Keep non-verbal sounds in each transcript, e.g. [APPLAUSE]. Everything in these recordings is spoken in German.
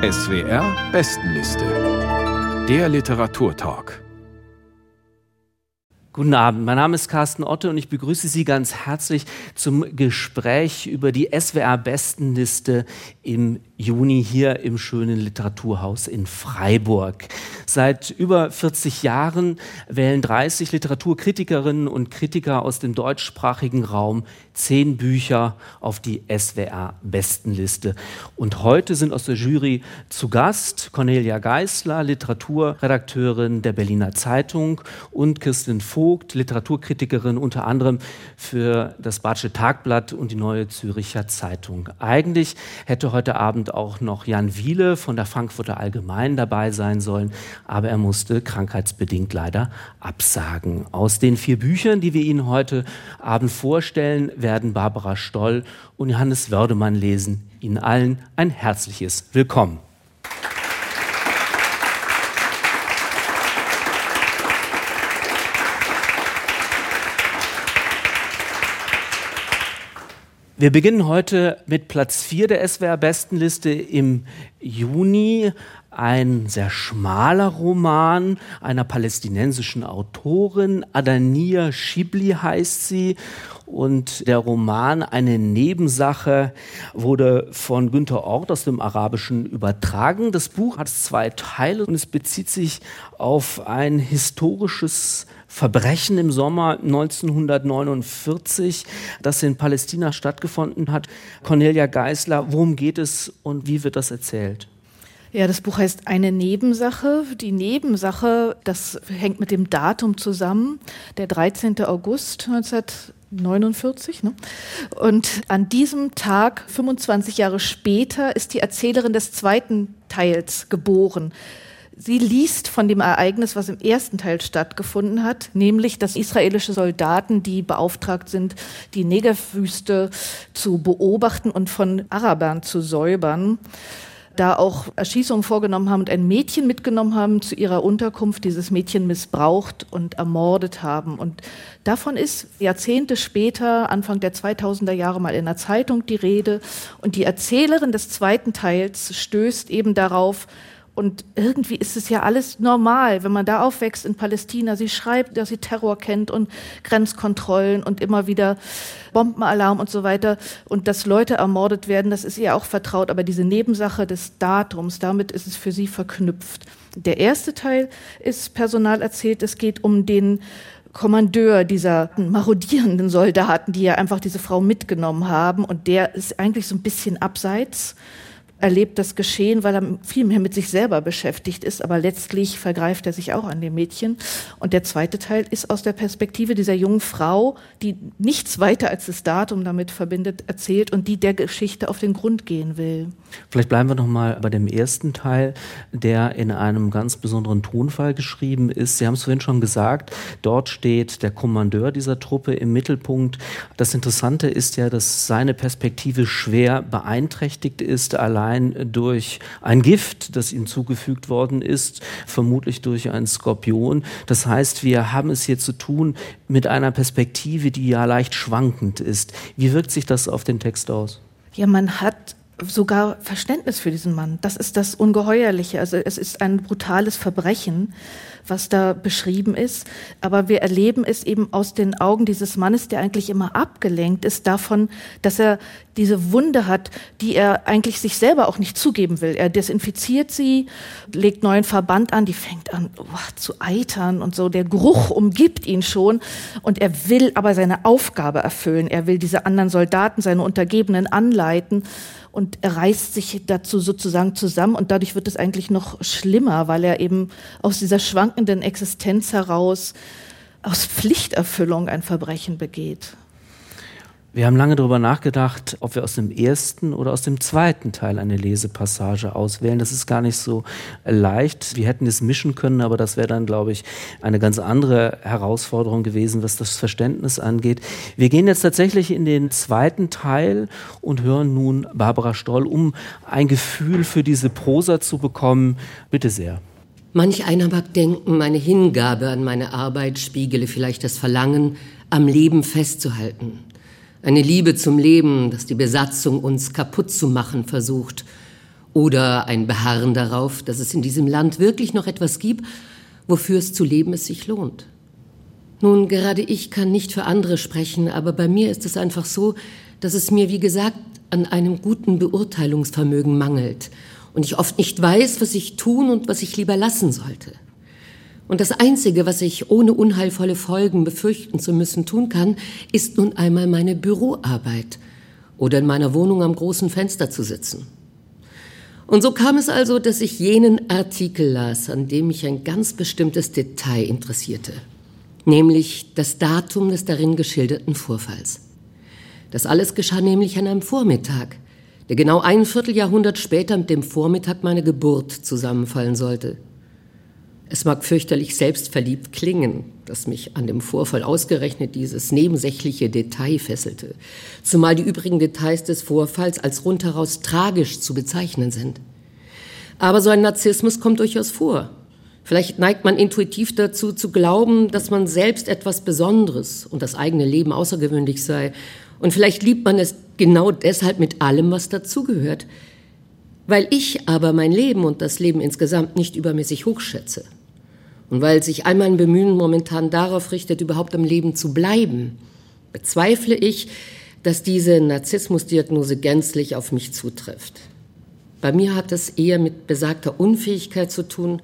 SWR Bestenliste. Der Literaturtalk. Guten Abend, mein Name ist Carsten Otte und ich begrüße Sie ganz herzlich zum Gespräch über die SWR Bestenliste im Juni hier im schönen Literaturhaus in Freiburg. Seit über 40 Jahren wählen 30 Literaturkritikerinnen und Kritiker aus dem deutschsprachigen Raum zehn Bücher auf die SWR-Bestenliste. Und heute sind aus der Jury zu Gast Cornelia Geisler, Literaturredakteurin der Berliner Zeitung und Kirsten Vogt, Literaturkritikerin unter anderem für das Badische Tagblatt und die Neue Züricher Zeitung. Eigentlich hätte heute Abend auch noch Jan Wiele von der Frankfurter Allgemeinen dabei sein sollen, aber er musste krankheitsbedingt leider absagen. Aus den vier Büchern, die wir Ihnen heute Abend vorstellen, werden Barbara Stoll und Johannes Wördemann lesen. Ihnen allen ein herzliches Willkommen. Wir beginnen heute mit Platz 4 der SWR-Bestenliste im Juni. Ein sehr schmaler Roman einer palästinensischen Autorin, Adania Shibli heißt sie. Und der Roman Eine Nebensache wurde von Günter Ort aus dem Arabischen übertragen. Das Buch hat zwei Teile und es bezieht sich auf ein historisches Verbrechen im Sommer 1949, das in Palästina stattgefunden hat. Cornelia Geisler, worum geht es und wie wird das erzählt? Ja, das Buch heißt Eine Nebensache. Die Nebensache, das hängt mit dem Datum zusammen, der 13. August 1949. Ne? Und an diesem Tag, 25 Jahre später, ist die Erzählerin des zweiten Teils geboren. Sie liest von dem Ereignis, was im ersten Teil stattgefunden hat, nämlich dass israelische Soldaten, die beauftragt sind, die Negerwüste zu beobachten und von Arabern zu säubern, da auch Erschießungen vorgenommen haben und ein Mädchen mitgenommen haben zu ihrer Unterkunft, dieses Mädchen missbraucht und ermordet haben. Und davon ist Jahrzehnte später, Anfang der 2000er Jahre, mal in der Zeitung die Rede. Und die Erzählerin des zweiten Teils stößt eben darauf, und irgendwie ist es ja alles normal, wenn man da aufwächst in Palästina. Sie schreibt, dass sie Terror kennt und Grenzkontrollen und immer wieder Bombenalarm und so weiter. Und dass Leute ermordet werden, das ist ihr auch vertraut. Aber diese Nebensache des Datums, damit ist es für sie verknüpft. Der erste Teil ist personal erzählt. Es geht um den Kommandeur dieser marodierenden Soldaten, die ja einfach diese Frau mitgenommen haben. Und der ist eigentlich so ein bisschen abseits erlebt das Geschehen, weil er viel mehr mit sich selber beschäftigt ist, aber letztlich vergreift er sich auch an dem Mädchen. Und der zweite Teil ist aus der Perspektive dieser jungen Frau, die nichts weiter als das Datum damit verbindet, erzählt und die der Geschichte auf den Grund gehen will. Vielleicht bleiben wir noch mal bei dem ersten Teil, der in einem ganz besonderen Tonfall geschrieben ist. Sie haben es vorhin schon gesagt, dort steht der Kommandeur dieser Truppe im Mittelpunkt. Das Interessante ist ja, dass seine Perspektive schwer beeinträchtigt ist, allein allein durch ein Gift, das ihm zugefügt worden ist, vermutlich durch einen Skorpion. Das heißt, wir haben es hier zu tun mit einer Perspektive, die ja leicht schwankend ist. Wie wirkt sich das auf den Text aus? Ja, man hat sogar Verständnis für diesen Mann. Das ist das Ungeheuerliche. Also es ist ein brutales Verbrechen, was da beschrieben ist. Aber wir erleben es eben aus den Augen dieses Mannes, der eigentlich immer abgelenkt ist davon, dass er diese Wunde hat, die er eigentlich sich selber auch nicht zugeben will. Er desinfiziert sie, legt neuen Verband an, die fängt an oh, zu eitern und so. Der Geruch umgibt ihn schon und er will aber seine Aufgabe erfüllen. Er will diese anderen Soldaten, seine Untergebenen anleiten und er reißt sich dazu sozusagen zusammen und dadurch wird es eigentlich noch schlimmer, weil er eben aus dieser schwankenden Existenz heraus aus Pflichterfüllung ein Verbrechen begeht. Wir haben lange darüber nachgedacht, ob wir aus dem ersten oder aus dem zweiten Teil eine Lesepassage auswählen. Das ist gar nicht so leicht. Wir hätten es mischen können, aber das wäre dann, glaube ich, eine ganz andere Herausforderung gewesen, was das Verständnis angeht. Wir gehen jetzt tatsächlich in den zweiten Teil und hören nun Barbara Stoll, um ein Gefühl für diese Prosa zu bekommen. Bitte sehr. Manch einer mag denken, meine Hingabe an meine Arbeit spiegele vielleicht das Verlangen, am Leben festzuhalten. Eine Liebe zum Leben, das die Besatzung uns kaputt zu machen versucht oder ein Beharren darauf, dass es in diesem Land wirklich noch etwas gibt, wofür es zu leben es sich lohnt. Nun, gerade ich kann nicht für andere sprechen, aber bei mir ist es einfach so, dass es mir, wie gesagt, an einem guten Beurteilungsvermögen mangelt und ich oft nicht weiß, was ich tun und was ich lieber lassen sollte. Und das Einzige, was ich ohne unheilvolle Folgen befürchten zu müssen tun kann, ist nun einmal meine Büroarbeit oder in meiner Wohnung am großen Fenster zu sitzen. Und so kam es also, dass ich jenen Artikel las, an dem mich ein ganz bestimmtes Detail interessierte, nämlich das Datum des darin geschilderten Vorfalls. Das alles geschah nämlich an einem Vormittag, der genau ein Vierteljahrhundert später mit dem Vormittag meiner Geburt zusammenfallen sollte. Es mag fürchterlich selbstverliebt klingen, dass mich an dem Vorfall ausgerechnet dieses nebensächliche Detail fesselte, zumal die übrigen Details des Vorfalls als rundheraus tragisch zu bezeichnen sind. Aber so ein Narzissmus kommt durchaus vor. Vielleicht neigt man intuitiv dazu zu glauben, dass man selbst etwas Besonderes und das eigene Leben außergewöhnlich sei. Und vielleicht liebt man es genau deshalb mit allem, was dazugehört. Weil ich aber mein Leben und das Leben insgesamt nicht übermäßig hochschätze. Und weil sich all mein Bemühen momentan darauf richtet, überhaupt am Leben zu bleiben, bezweifle ich, dass diese Narzissmusdiagnose gänzlich auf mich zutrifft. Bei mir hat es eher mit besagter Unfähigkeit zu tun,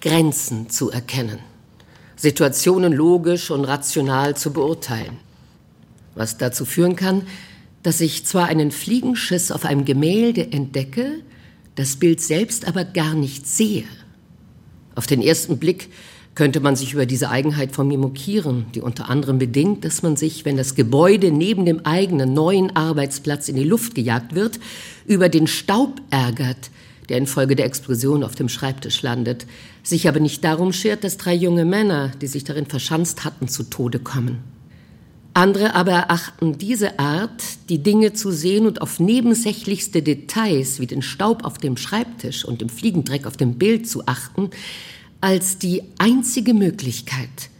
Grenzen zu erkennen, Situationen logisch und rational zu beurteilen, was dazu führen kann, dass ich zwar einen Fliegenschiss auf einem Gemälde entdecke, das Bild selbst aber gar nicht sehe. Auf den ersten Blick könnte man sich über diese Eigenheit von mir mokieren, die unter anderem bedingt, dass man sich, wenn das Gebäude neben dem eigenen neuen Arbeitsplatz in die Luft gejagt wird, über den Staub ärgert, der infolge der Explosion auf dem Schreibtisch landet, sich aber nicht darum schert, dass drei junge Männer, die sich darin verschanzt hatten, zu Tode kommen. Andere aber erachten diese Art, die Dinge zu sehen und auf nebensächlichste Details wie den Staub auf dem Schreibtisch und dem Fliegendreck auf dem Bild zu achten, als die einzige Möglichkeit,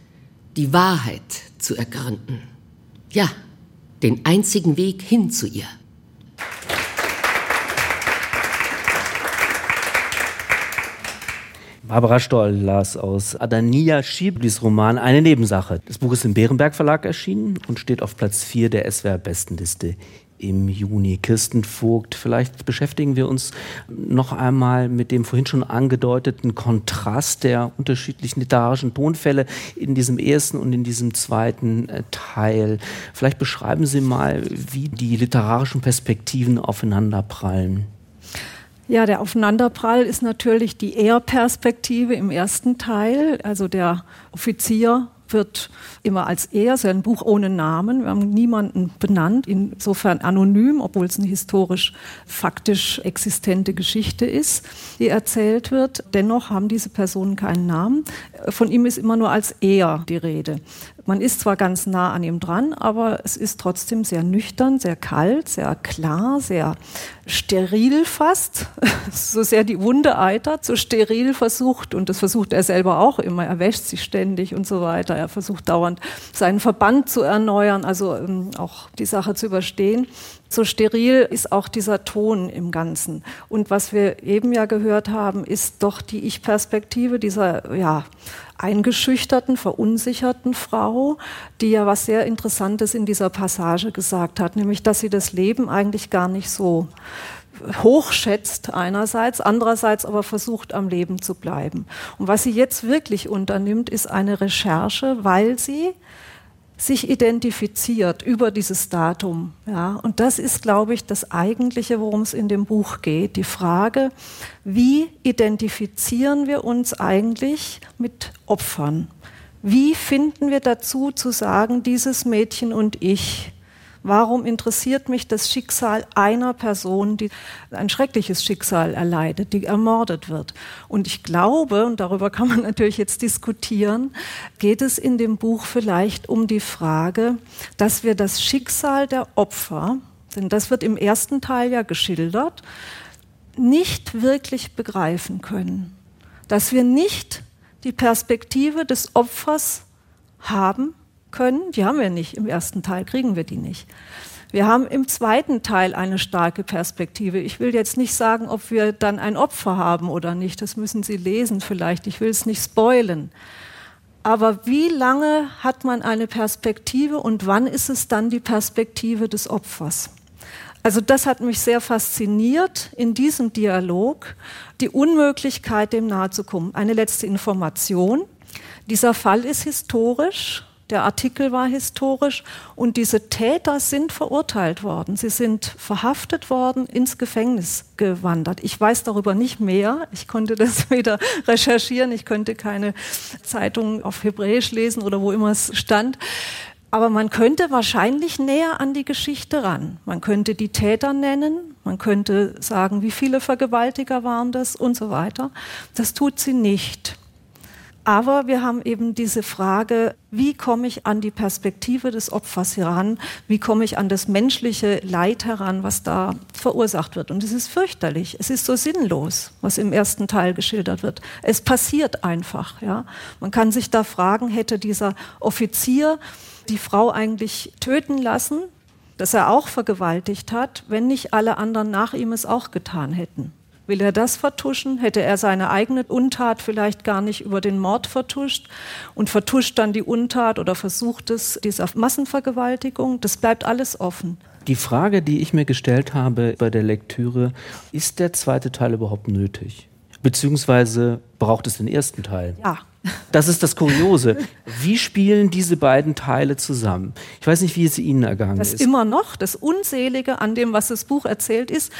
die Wahrheit zu ergründen. Ja, den einzigen Weg hin zu ihr. Barbara Stoll las aus Adania Schiblis Roman Eine Nebensache. Das Buch ist im Bärenberg Verlag erschienen und steht auf Platz 4 der SWR-Bestenliste im Juni. Kirsten Vogt, vielleicht beschäftigen wir uns noch einmal mit dem vorhin schon angedeuteten Kontrast der unterschiedlichen literarischen Tonfälle in diesem ersten und in diesem zweiten äh, Teil. Vielleicht beschreiben Sie mal, wie die literarischen Perspektiven aufeinanderprallen. Ja, der Aufeinanderprall ist natürlich die Er-Perspektive im ersten Teil. Also der Offizier wird immer als er, ist ein Buch ohne Namen, wir haben niemanden benannt, insofern anonym, obwohl es eine historisch faktisch existente Geschichte ist, die erzählt wird. Dennoch haben diese Personen keinen Namen. Von ihm ist immer nur als er die Rede. Man ist zwar ganz nah an ihm dran, aber es ist trotzdem sehr nüchtern, sehr kalt, sehr klar, sehr steril fast. [LAUGHS] so sehr die Wunde eitert, so steril versucht, und das versucht er selber auch immer, er wäscht sich ständig und so weiter. Er versucht dauernd seinen Verband zu erneuern, also ähm, auch die Sache zu überstehen. So steril ist auch dieser Ton im Ganzen. Und was wir eben ja gehört haben, ist doch die Ich-Perspektive dieser, ja, eingeschüchterten, verunsicherten Frau, die ja was sehr Interessantes in dieser Passage gesagt hat, nämlich dass sie das Leben eigentlich gar nicht so hochschätzt einerseits, andererseits aber versucht am Leben zu bleiben. Und was sie jetzt wirklich unternimmt, ist eine Recherche, weil sie sich identifiziert über dieses Datum. Ja, und das ist, glaube ich, das Eigentliche, worum es in dem Buch geht. Die Frage, wie identifizieren wir uns eigentlich mit Opfern? Wie finden wir dazu zu sagen, dieses Mädchen und ich Warum interessiert mich das Schicksal einer Person, die ein schreckliches Schicksal erleidet, die ermordet wird? Und ich glaube, und darüber kann man [LAUGHS] natürlich jetzt diskutieren, geht es in dem Buch vielleicht um die Frage, dass wir das Schicksal der Opfer, denn das wird im ersten Teil ja geschildert, nicht wirklich begreifen können. Dass wir nicht die Perspektive des Opfers haben können. Die haben wir nicht. Im ersten Teil kriegen wir die nicht. Wir haben im zweiten Teil eine starke Perspektive. Ich will jetzt nicht sagen, ob wir dann ein Opfer haben oder nicht. Das müssen Sie lesen vielleicht. Ich will es nicht spoilen. Aber wie lange hat man eine Perspektive und wann ist es dann die Perspektive des Opfers? Also das hat mich sehr fasziniert in diesem Dialog, die Unmöglichkeit, dem nahezukommen. Eine letzte Information. Dieser Fall ist historisch, der Artikel war historisch und diese Täter sind verurteilt worden. Sie sind verhaftet worden, ins Gefängnis gewandert. Ich weiß darüber nicht mehr. Ich konnte das [LAUGHS] weder recherchieren, ich könnte keine Zeitung auf Hebräisch lesen oder wo immer es stand. Aber man könnte wahrscheinlich näher an die Geschichte ran. Man könnte die Täter nennen, man könnte sagen, wie viele Vergewaltiger waren das und so weiter. Das tut sie nicht. Aber wir haben eben diese Frage, wie komme ich an die Perspektive des Opfers heran? Wie komme ich an das menschliche Leid heran, was da verursacht wird? Und es ist fürchterlich. Es ist so sinnlos, was im ersten Teil geschildert wird. Es passiert einfach, ja. Man kann sich da fragen, hätte dieser Offizier die Frau eigentlich töten lassen, dass er auch vergewaltigt hat, wenn nicht alle anderen nach ihm es auch getan hätten? Will er das vertuschen? Hätte er seine eigene Untat vielleicht gar nicht über den Mord vertuscht und vertuscht dann die Untat oder versucht es dieser Massenvergewaltigung? Das bleibt alles offen. Die Frage, die ich mir gestellt habe bei der Lektüre, ist der zweite Teil überhaupt nötig? Beziehungsweise braucht es den ersten Teil? Ja. Das ist das Kuriose. Wie spielen diese beiden Teile zusammen? Ich weiß nicht, wie es Ihnen ergangen das ist. Immer noch, das Unselige an dem, was das Buch erzählt, ist,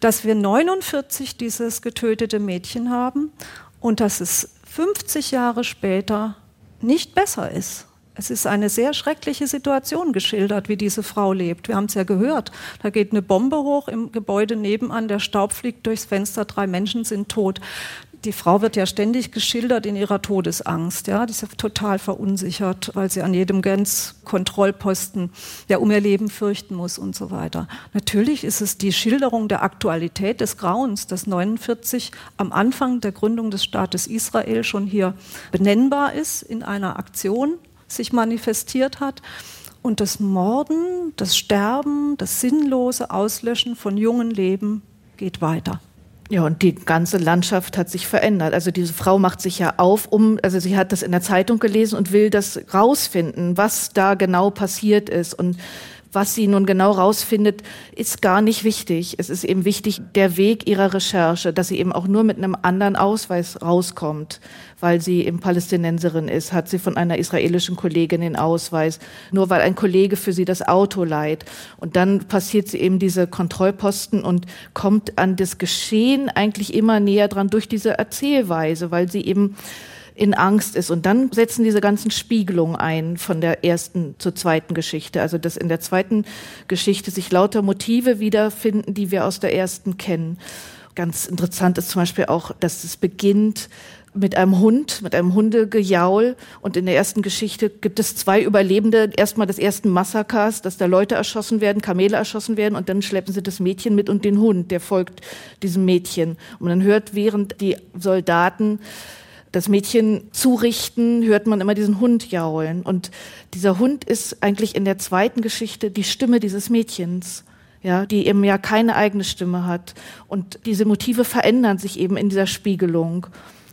dass wir 49 dieses getötete Mädchen haben und dass es 50 Jahre später nicht besser ist. Es ist eine sehr schreckliche Situation geschildert, wie diese Frau lebt. Wir haben es ja gehört. Da geht eine Bombe hoch im Gebäude nebenan, der Staub fliegt durchs Fenster, drei Menschen sind tot die Frau wird ja ständig geschildert in ihrer Todesangst. Ja, die ist ja total verunsichert, weil sie an jedem Grenzkontrollposten ja um ihr Leben fürchten muss und so weiter. Natürlich ist es die Schilderung der Aktualität des Grauens, das 49 am Anfang der Gründung des Staates Israel schon hier benennbar ist, in einer Aktion sich manifestiert hat. Und das Morden, das Sterben, das sinnlose Auslöschen von jungen Leben geht weiter. Ja, und die ganze Landschaft hat sich verändert. Also diese Frau macht sich ja auf, um, also sie hat das in der Zeitung gelesen und will das rausfinden, was da genau passiert ist. Und was sie nun genau rausfindet, ist gar nicht wichtig. Es ist eben wichtig, der Weg ihrer Recherche, dass sie eben auch nur mit einem anderen Ausweis rauskommt, weil sie eben Palästinenserin ist, hat sie von einer israelischen Kollegin den Ausweis, nur weil ein Kollege für sie das Auto leiht. Und dann passiert sie eben diese Kontrollposten und kommt an das Geschehen eigentlich immer näher dran durch diese Erzählweise, weil sie eben in Angst ist. Und dann setzen diese ganzen Spiegelungen ein von der ersten zur zweiten Geschichte. Also dass in der zweiten Geschichte sich lauter Motive wiederfinden, die wir aus der ersten kennen. Ganz interessant ist zum Beispiel auch, dass es beginnt mit einem Hund, mit einem Hundegejaul. Und in der ersten Geschichte gibt es zwei Überlebende erstmal des ersten Massakers, dass da Leute erschossen werden, Kamele erschossen werden und dann schleppen sie das Mädchen mit und den Hund, der folgt diesem Mädchen. Und man hört, während die Soldaten das Mädchen zurichten, hört man immer diesen Hund jaulen. Und dieser Hund ist eigentlich in der zweiten Geschichte die Stimme dieses Mädchens, ja, die eben ja keine eigene Stimme hat. Und diese Motive verändern sich eben in dieser Spiegelung.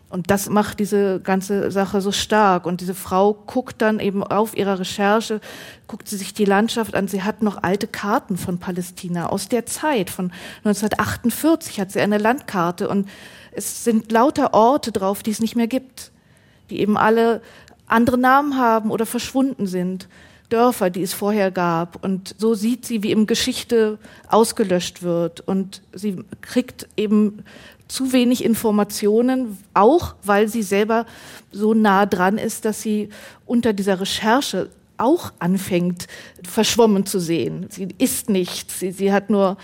Und das macht diese ganze Sache so stark. Und diese Frau guckt dann eben auf ihrer Recherche, guckt sie sich die Landschaft an. Sie hat noch alte Karten von Palästina aus der Zeit, von 1948 hat sie eine Landkarte und es sind lauter Orte drauf, die es nicht mehr gibt, die eben alle andere Namen haben oder verschwunden sind. Dörfer, die es vorher gab. Und so sieht sie, wie eben Geschichte ausgelöscht wird. Und sie kriegt eben zu wenig Informationen, auch weil sie selber so nah dran ist, dass sie unter dieser Recherche auch anfängt, verschwommen zu sehen. Sie isst nichts, sie, sie hat nur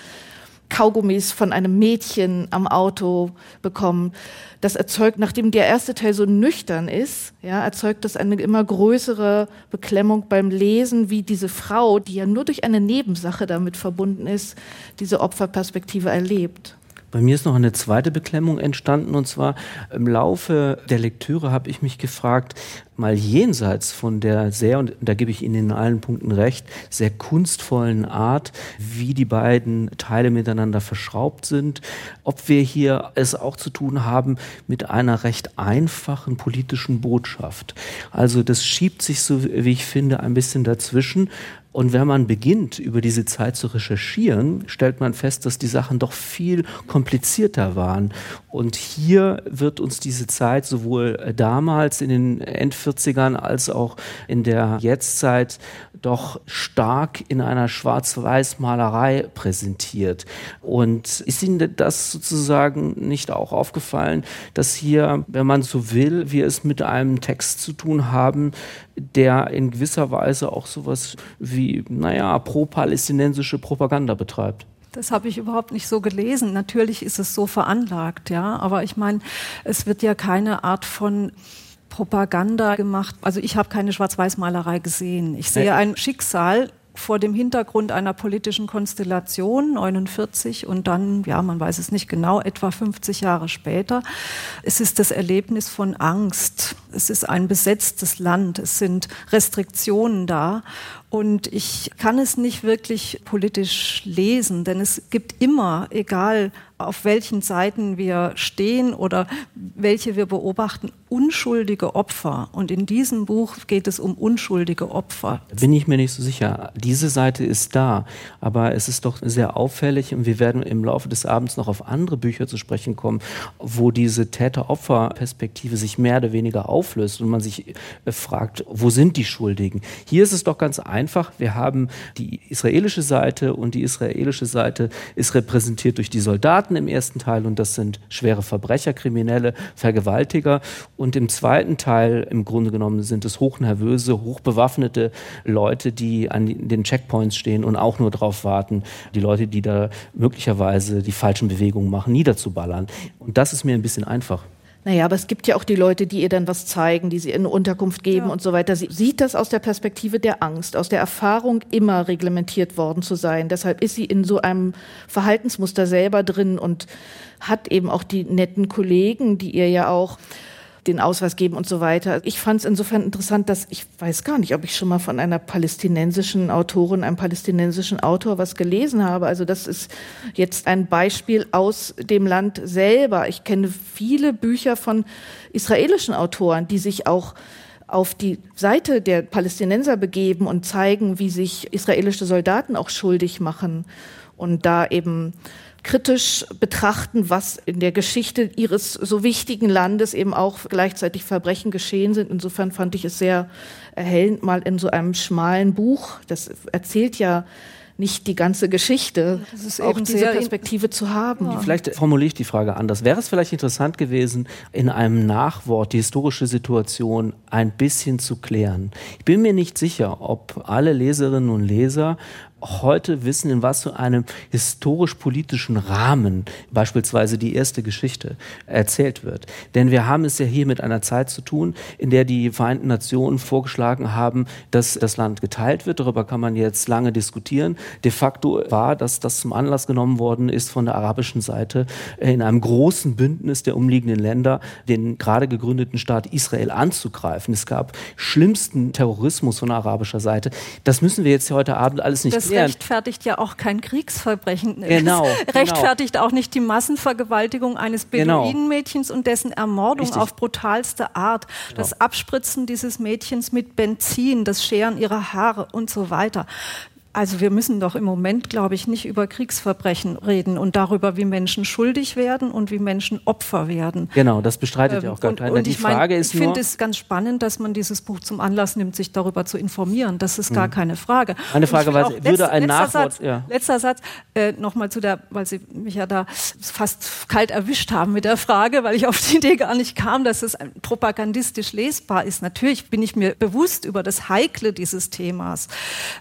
Kaugummis von einem Mädchen am Auto bekommen. Das erzeugt, nachdem der erste Teil so nüchtern ist, ja, erzeugt das eine immer größere Beklemmung beim Lesen, wie diese Frau, die ja nur durch eine Nebensache damit verbunden ist, diese Opferperspektive erlebt. Bei mir ist noch eine zweite Beklemmung entstanden und zwar im Laufe der Lektüre habe ich mich gefragt, mal jenseits von der sehr, und da gebe ich Ihnen in allen Punkten recht, sehr kunstvollen Art, wie die beiden Teile miteinander verschraubt sind, ob wir hier es auch zu tun haben mit einer recht einfachen politischen Botschaft. Also das schiebt sich so, wie ich finde, ein bisschen dazwischen. Und wenn man beginnt, über diese Zeit zu recherchieren, stellt man fest, dass die Sachen doch viel komplizierter waren. Und hier wird uns diese Zeit sowohl damals in den End-40ern als auch in der Jetztzeit doch stark in einer Schwarz-Weiß-Malerei präsentiert. Und ist Ihnen das sozusagen nicht auch aufgefallen, dass hier, wenn man so will, wir es mit einem Text zu tun haben, der in gewisser Weise auch sowas wie, naja, pro-palästinensische Propaganda betreibt? Das habe ich überhaupt nicht so gelesen. Natürlich ist es so veranlagt, ja. Aber ich meine, es wird ja keine Art von Propaganda gemacht. Also ich habe keine Schwarz-Weiß-Malerei gesehen. Ich sehe ein Schicksal vor dem Hintergrund einer politischen Konstellation 49 und dann, ja, man weiß es nicht genau, etwa 50 Jahre später. Es ist das Erlebnis von Angst. Es ist ein besetztes Land. Es sind Restriktionen da und ich kann es nicht wirklich politisch lesen, denn es gibt immer, egal auf welchen Seiten wir stehen oder welche wir beobachten, unschuldige Opfer. Und in diesem Buch geht es um unschuldige Opfer. Bin ich mir nicht so sicher. Diese Seite ist da, aber es ist doch sehr auffällig und wir werden im Laufe des Abends noch auf andere Bücher zu sprechen kommen, wo diese Täter-Opfer-Perspektive sich mehr oder weniger auflöst und man sich äh, fragt, wo sind die Schuldigen? Hier ist es doch ganz einfach. Wir haben die israelische Seite und die israelische Seite ist repräsentiert durch die Soldaten Soldaten im ersten Teil und das sind schwere Verbrecher, Kriminelle, Vergewaltiger. Und im zweiten Teil im Grunde genommen sind es hochnervöse, hochbewaffnete Leute, die an den Checkpoints stehen und auch nur darauf warten, die Leute, die da möglicherweise die falschen Bewegungen machen, niederzuballern. Und das ist mir ein bisschen einfach. Naja, aber es gibt ja auch die Leute, die ihr dann was zeigen, die sie in Unterkunft geben ja. und so weiter. Sie sieht das aus der Perspektive der Angst, aus der Erfahrung, immer reglementiert worden zu sein. Deshalb ist sie in so einem Verhaltensmuster selber drin und hat eben auch die netten Kollegen, die ihr ja auch den Ausweis geben und so weiter. Ich fand es insofern interessant, dass ich weiß gar nicht, ob ich schon mal von einer palästinensischen Autorin, einem palästinensischen Autor was gelesen habe. Also das ist jetzt ein Beispiel aus dem Land selber. Ich kenne viele Bücher von israelischen Autoren, die sich auch auf die Seite der Palästinenser begeben und zeigen, wie sich israelische Soldaten auch schuldig machen und da eben kritisch betrachten, was in der Geschichte ihres so wichtigen Landes eben auch gleichzeitig Verbrechen geschehen sind. Insofern fand ich es sehr erhellend, mal in so einem schmalen Buch, das erzählt ja nicht die ganze Geschichte, auch diese Perspektive zu haben. Ja. Vielleicht formuliere ich die Frage anders. Wäre es vielleicht interessant gewesen, in einem Nachwort die historische Situation ein bisschen zu klären? Ich bin mir nicht sicher, ob alle Leserinnen und Leser heute wissen, in was für einem historisch-politischen Rahmen beispielsweise die erste Geschichte erzählt wird. Denn wir haben es ja hier mit einer Zeit zu tun, in der die Vereinten Nationen vorgeschlagen haben, dass das Land geteilt wird. Darüber kann man jetzt lange diskutieren. De facto war, dass das zum Anlass genommen worden ist von der arabischen Seite in einem großen Bündnis der umliegenden Länder, den gerade gegründeten Staat Israel anzugreifen. Es gab schlimmsten Terrorismus von arabischer Seite. Das müssen wir jetzt heute Abend alles nicht das rechtfertigt ja auch kein Kriegsverbrechen. Genau, es [LAUGHS] rechtfertigt genau. auch nicht die Massenvergewaltigung eines genau. Beduinenmädchens genau. und dessen Ermordung Richtig. auf brutalste Art. Genau. Das Abspritzen dieses Mädchens mit Benzin, das Scheren ihrer Haare und so weiter. Also wir müssen doch im Moment, glaube ich, nicht über Kriegsverbrechen reden und darüber, wie Menschen schuldig werden und wie Menschen Opfer werden. Genau, das bestreitet ähm, ja auch gar keiner. Und die ich Frage mein, ist ich finde es ganz spannend, dass man dieses Buch zum Anlass nimmt, sich darüber zu informieren. Das ist gar mhm. keine Frage. Eine Frage, weil würde letzt, ein Nachwort... Satz, ja. Letzter Satz, äh, nochmal zu der, weil Sie mich ja da fast kalt erwischt haben mit der Frage, weil ich auf die Idee gar nicht kam, dass es propagandistisch lesbar ist. Natürlich bin ich mir bewusst über das Heikle dieses Themas.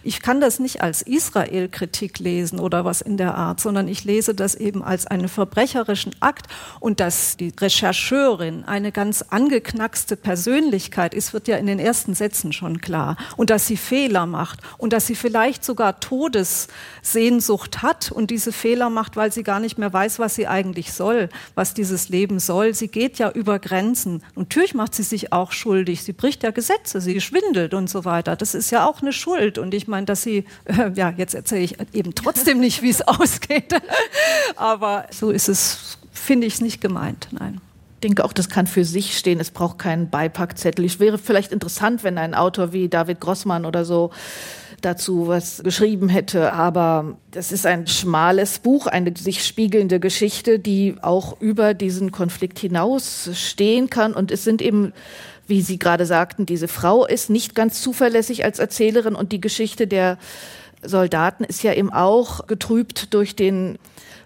Ich kann das nicht als Israel-Kritik lesen oder was in der Art, sondern ich lese das eben als einen verbrecherischen Akt und dass die Rechercheurin eine ganz angeknackste Persönlichkeit ist, wird ja in den ersten Sätzen schon klar und dass sie Fehler macht und dass sie vielleicht sogar Todessehnsucht hat und diese Fehler macht, weil sie gar nicht mehr weiß, was sie eigentlich soll, was dieses Leben soll. Sie geht ja über Grenzen natürlich macht sie sich auch schuldig. Sie bricht ja Gesetze, sie schwindelt und so weiter. Das ist ja auch eine Schuld und ich meine, dass sie, äh, ja, jetzt erzähle ich eben trotzdem nicht, wie es [LAUGHS] ausgeht, aber so ist es, finde ich es nicht gemeint, nein. Ich denke auch, das kann für sich stehen. Es braucht keinen Beipackzettel. Es wäre vielleicht interessant, wenn ein Autor wie David Grossmann oder so dazu was geschrieben hätte. Aber das ist ein schmales Buch, eine sich spiegelnde Geschichte, die auch über diesen Konflikt hinaus stehen kann. Und es sind eben, wie Sie gerade sagten, diese Frau ist nicht ganz zuverlässig als Erzählerin und die Geschichte der Soldaten ist ja eben auch getrübt durch den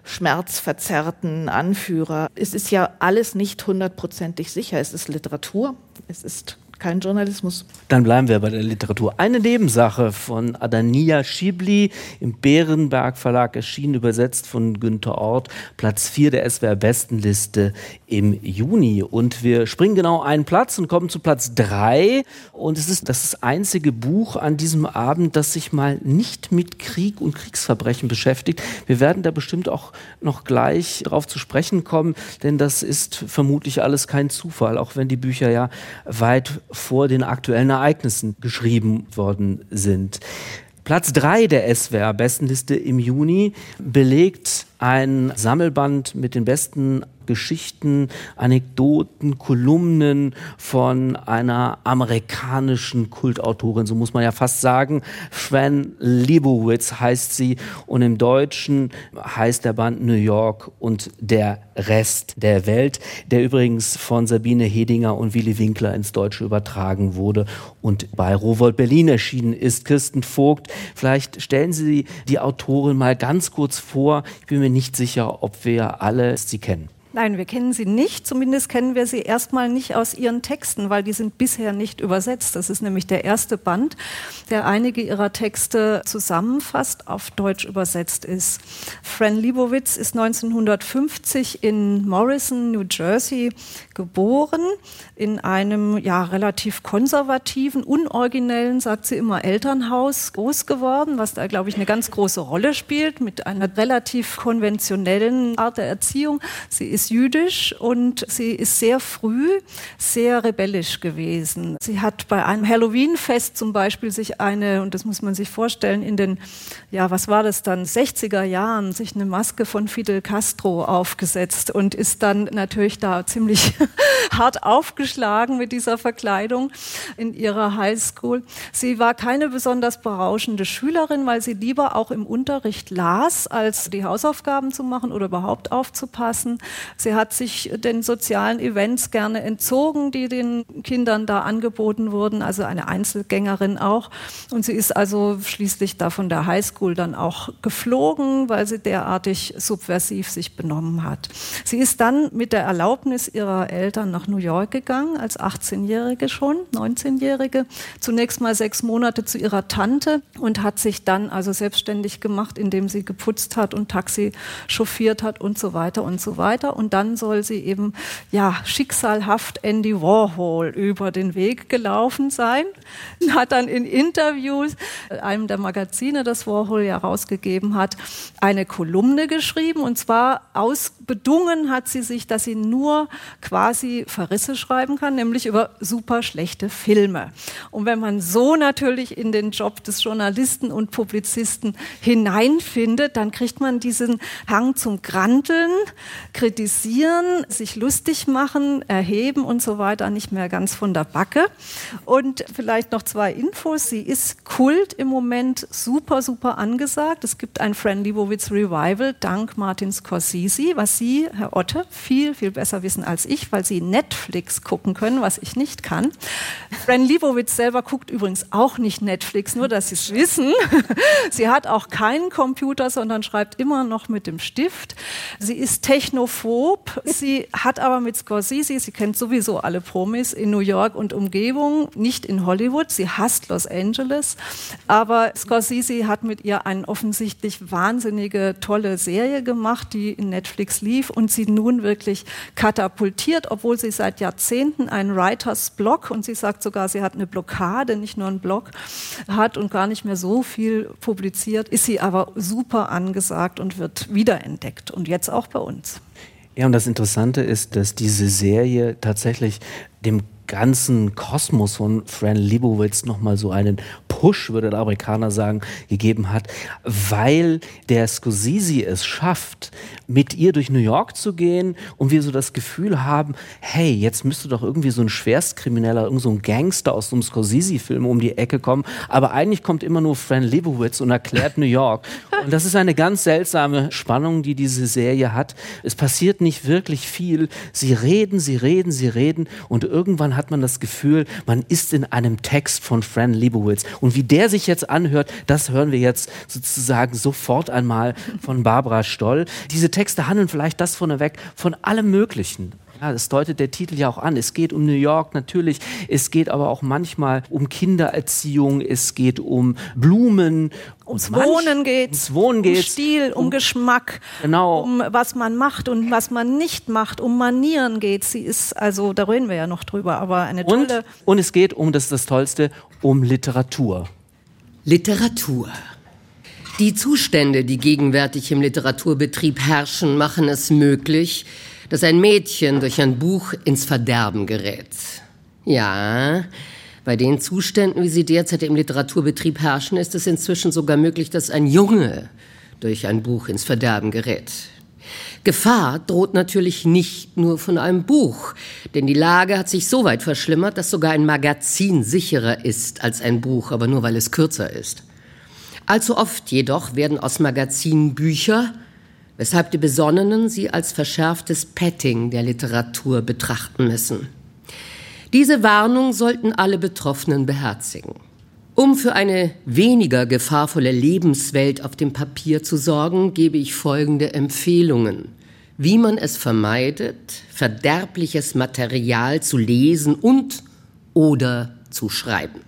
schmerzverzerrten Anführer. Es ist ja alles nicht hundertprozentig sicher. Es ist Literatur, es ist kein Journalismus. Dann bleiben wir bei der Literatur. Eine Nebensache von Adania Schibli im Bärenberg Verlag erschienen, übersetzt von Günter Ort, Platz 4 der SWR Bestenliste im Juni. Und wir springen genau einen Platz und kommen zu Platz 3. Und es ist das einzige Buch an diesem Abend, das sich mal nicht mit Krieg und Kriegsverbrechen beschäftigt. Wir werden da bestimmt auch noch gleich darauf zu sprechen kommen, denn das ist vermutlich alles kein Zufall, auch wenn die Bücher ja weit vor den aktuellen Ereignissen geschrieben worden sind. Platz 3 der SWR-Bestenliste im Juni belegt ein Sammelband mit den besten Geschichten, Anekdoten, Kolumnen von einer amerikanischen Kultautorin, so muss man ja fast sagen. Fran Lebowitz heißt sie und im Deutschen heißt der Band New York und der Rest der Welt, der übrigens von Sabine Hedinger und Willy Winkler ins Deutsche übertragen wurde und bei Rowold Berlin erschienen ist. Kirsten Vogt, vielleicht stellen Sie die Autorin mal ganz kurz vor. Ich bin mir nicht sicher, ob wir alle sie kennen. Nein, wir kennen sie nicht. Zumindest kennen wir sie erstmal nicht aus ihren Texten, weil die sind bisher nicht übersetzt. Das ist nämlich der erste Band, der einige ihrer Texte zusammenfasst, auf Deutsch übersetzt ist. Fran Lebowitz ist 1950 in Morrison, New Jersey geboren, in einem ja relativ konservativen, unoriginellen, sagt sie immer, Elternhaus groß geworden, was da, glaube ich, eine ganz große Rolle spielt, mit einer relativ konventionellen Art der Erziehung. Sie ist ist jüdisch und sie ist sehr früh sehr rebellisch gewesen. Sie hat bei einem Halloween-Fest zum Beispiel sich eine, und das muss man sich vorstellen, in den, ja, was war das dann, 60er Jahren, sich eine Maske von Fidel Castro aufgesetzt und ist dann natürlich da ziemlich [LAUGHS] hart aufgeschlagen mit dieser Verkleidung in ihrer Highschool. Sie war keine besonders berauschende Schülerin, weil sie lieber auch im Unterricht las, als die Hausaufgaben zu machen oder überhaupt aufzupassen. Sie hat sich den sozialen Events gerne entzogen, die den Kindern da angeboten wurden, also eine Einzelgängerin auch. Und sie ist also schließlich da von der Highschool dann auch geflogen, weil sie derartig subversiv sich benommen hat. Sie ist dann mit der Erlaubnis ihrer Eltern nach New York gegangen, als 18-Jährige schon, 19-Jährige. Zunächst mal sechs Monate zu ihrer Tante und hat sich dann also selbstständig gemacht, indem sie geputzt hat und Taxi chauffiert hat und so weiter und so weiter. Und und dann soll sie eben ja schicksalhaft Andy Warhol über den Weg gelaufen sein. [LAUGHS] Hat dann in Interviews äh, einem der Magazine, das Warhol ja rausgegeben hat, eine Kolumne geschrieben und zwar ausbedungen hat sie sich, dass sie nur quasi Verrisse schreiben kann, nämlich über super schlechte Filme. Und wenn man so natürlich in den Job des Journalisten und Publizisten hineinfindet, dann kriegt man diesen Hang zum Granteln, kritisieren kritisieren, sich lustig machen, erheben und so weiter nicht mehr ganz von der Backe. Und vielleicht noch zwei Infos. Sie ist Kult im Moment super, super angesagt. Es gibt ein Fran Lebowitz Revival dank Martin Scorsese, was Sie, Herr Otte, viel, viel besser wissen als ich, weil Sie Netflix gucken können, was ich nicht kann. Fran Lebowitz selber guckt übrigens auch nicht Netflix, nur dass Sie es wissen. [LAUGHS] Sie hat auch keinen Computer, sondern schreibt immer noch mit dem Stift. Sie ist technophob Lob. Sie hat aber mit Scorsese, sie kennt sowieso alle Promis in New York und Umgebung, nicht in Hollywood. Sie hasst Los Angeles. Aber Scorsese hat mit ihr eine offensichtlich wahnsinnige, tolle Serie gemacht, die in Netflix lief und sie nun wirklich katapultiert, obwohl sie seit Jahrzehnten einen Writers Block und sie sagt sogar, sie hat eine Blockade, nicht nur einen Blog hat und gar nicht mehr so viel publiziert, ist sie aber super angesagt und wird wiederentdeckt und jetzt auch bei uns. Ja, und das Interessante ist, dass diese Serie tatsächlich dem ganzen Kosmos von Fran Lebowitz nochmal so einen Push, würde der Amerikaner sagen, gegeben hat, weil der Scorsese es schafft, mit ihr durch New York zu gehen und wir so das Gefühl haben, hey, jetzt müsste doch irgendwie so ein Schwerstkrimineller, irgend so ein Gangster aus so einem Scorsese-Film um die Ecke kommen, aber eigentlich kommt immer nur Fran Lebowitz und erklärt New York. [LAUGHS] Und das ist eine ganz seltsame Spannung, die diese Serie hat. Es passiert nicht wirklich viel. Sie reden, sie reden, sie reden und irgendwann hat man das Gefühl, man ist in einem Text von Fran Lebowitz. Und wie der sich jetzt anhört, das hören wir jetzt sozusagen sofort einmal von Barbara Stoll. Diese Texte handeln vielleicht das vorneweg von allem Möglichen. Ja, das deutet der Titel ja auch an. Es geht um New York natürlich, es geht aber auch manchmal um Kindererziehung, es geht um Blumen. Ums Wohnen geht ums Wohnen geht's, um Stil, um, um, Geschmack, genau. um was man macht und was man nicht macht, um Manieren geht. Sie ist, also da reden wir ja noch drüber, aber eine tolle... Und, und es geht um, das ist das Tollste, um Literatur. Literatur. Die Zustände, die gegenwärtig im Literaturbetrieb herrschen, machen es möglich, dass ein Mädchen durch ein Buch ins Verderben gerät. Ja, bei den Zuständen, wie sie derzeit im Literaturbetrieb herrschen, ist es inzwischen sogar möglich, dass ein Junge durch ein Buch ins Verderben gerät. Gefahr droht natürlich nicht nur von einem Buch, denn die Lage hat sich so weit verschlimmert, dass sogar ein Magazin sicherer ist als ein Buch, aber nur weil es kürzer ist. Allzu oft jedoch werden aus Magazinen Bücher, weshalb die Besonnenen sie als verschärftes Petting der Literatur betrachten müssen. Diese Warnung sollten alle Betroffenen beherzigen. Um für eine weniger gefahrvolle Lebenswelt auf dem Papier zu sorgen, gebe ich folgende Empfehlungen, wie man es vermeidet, verderbliches Material zu lesen und oder zu schreiben.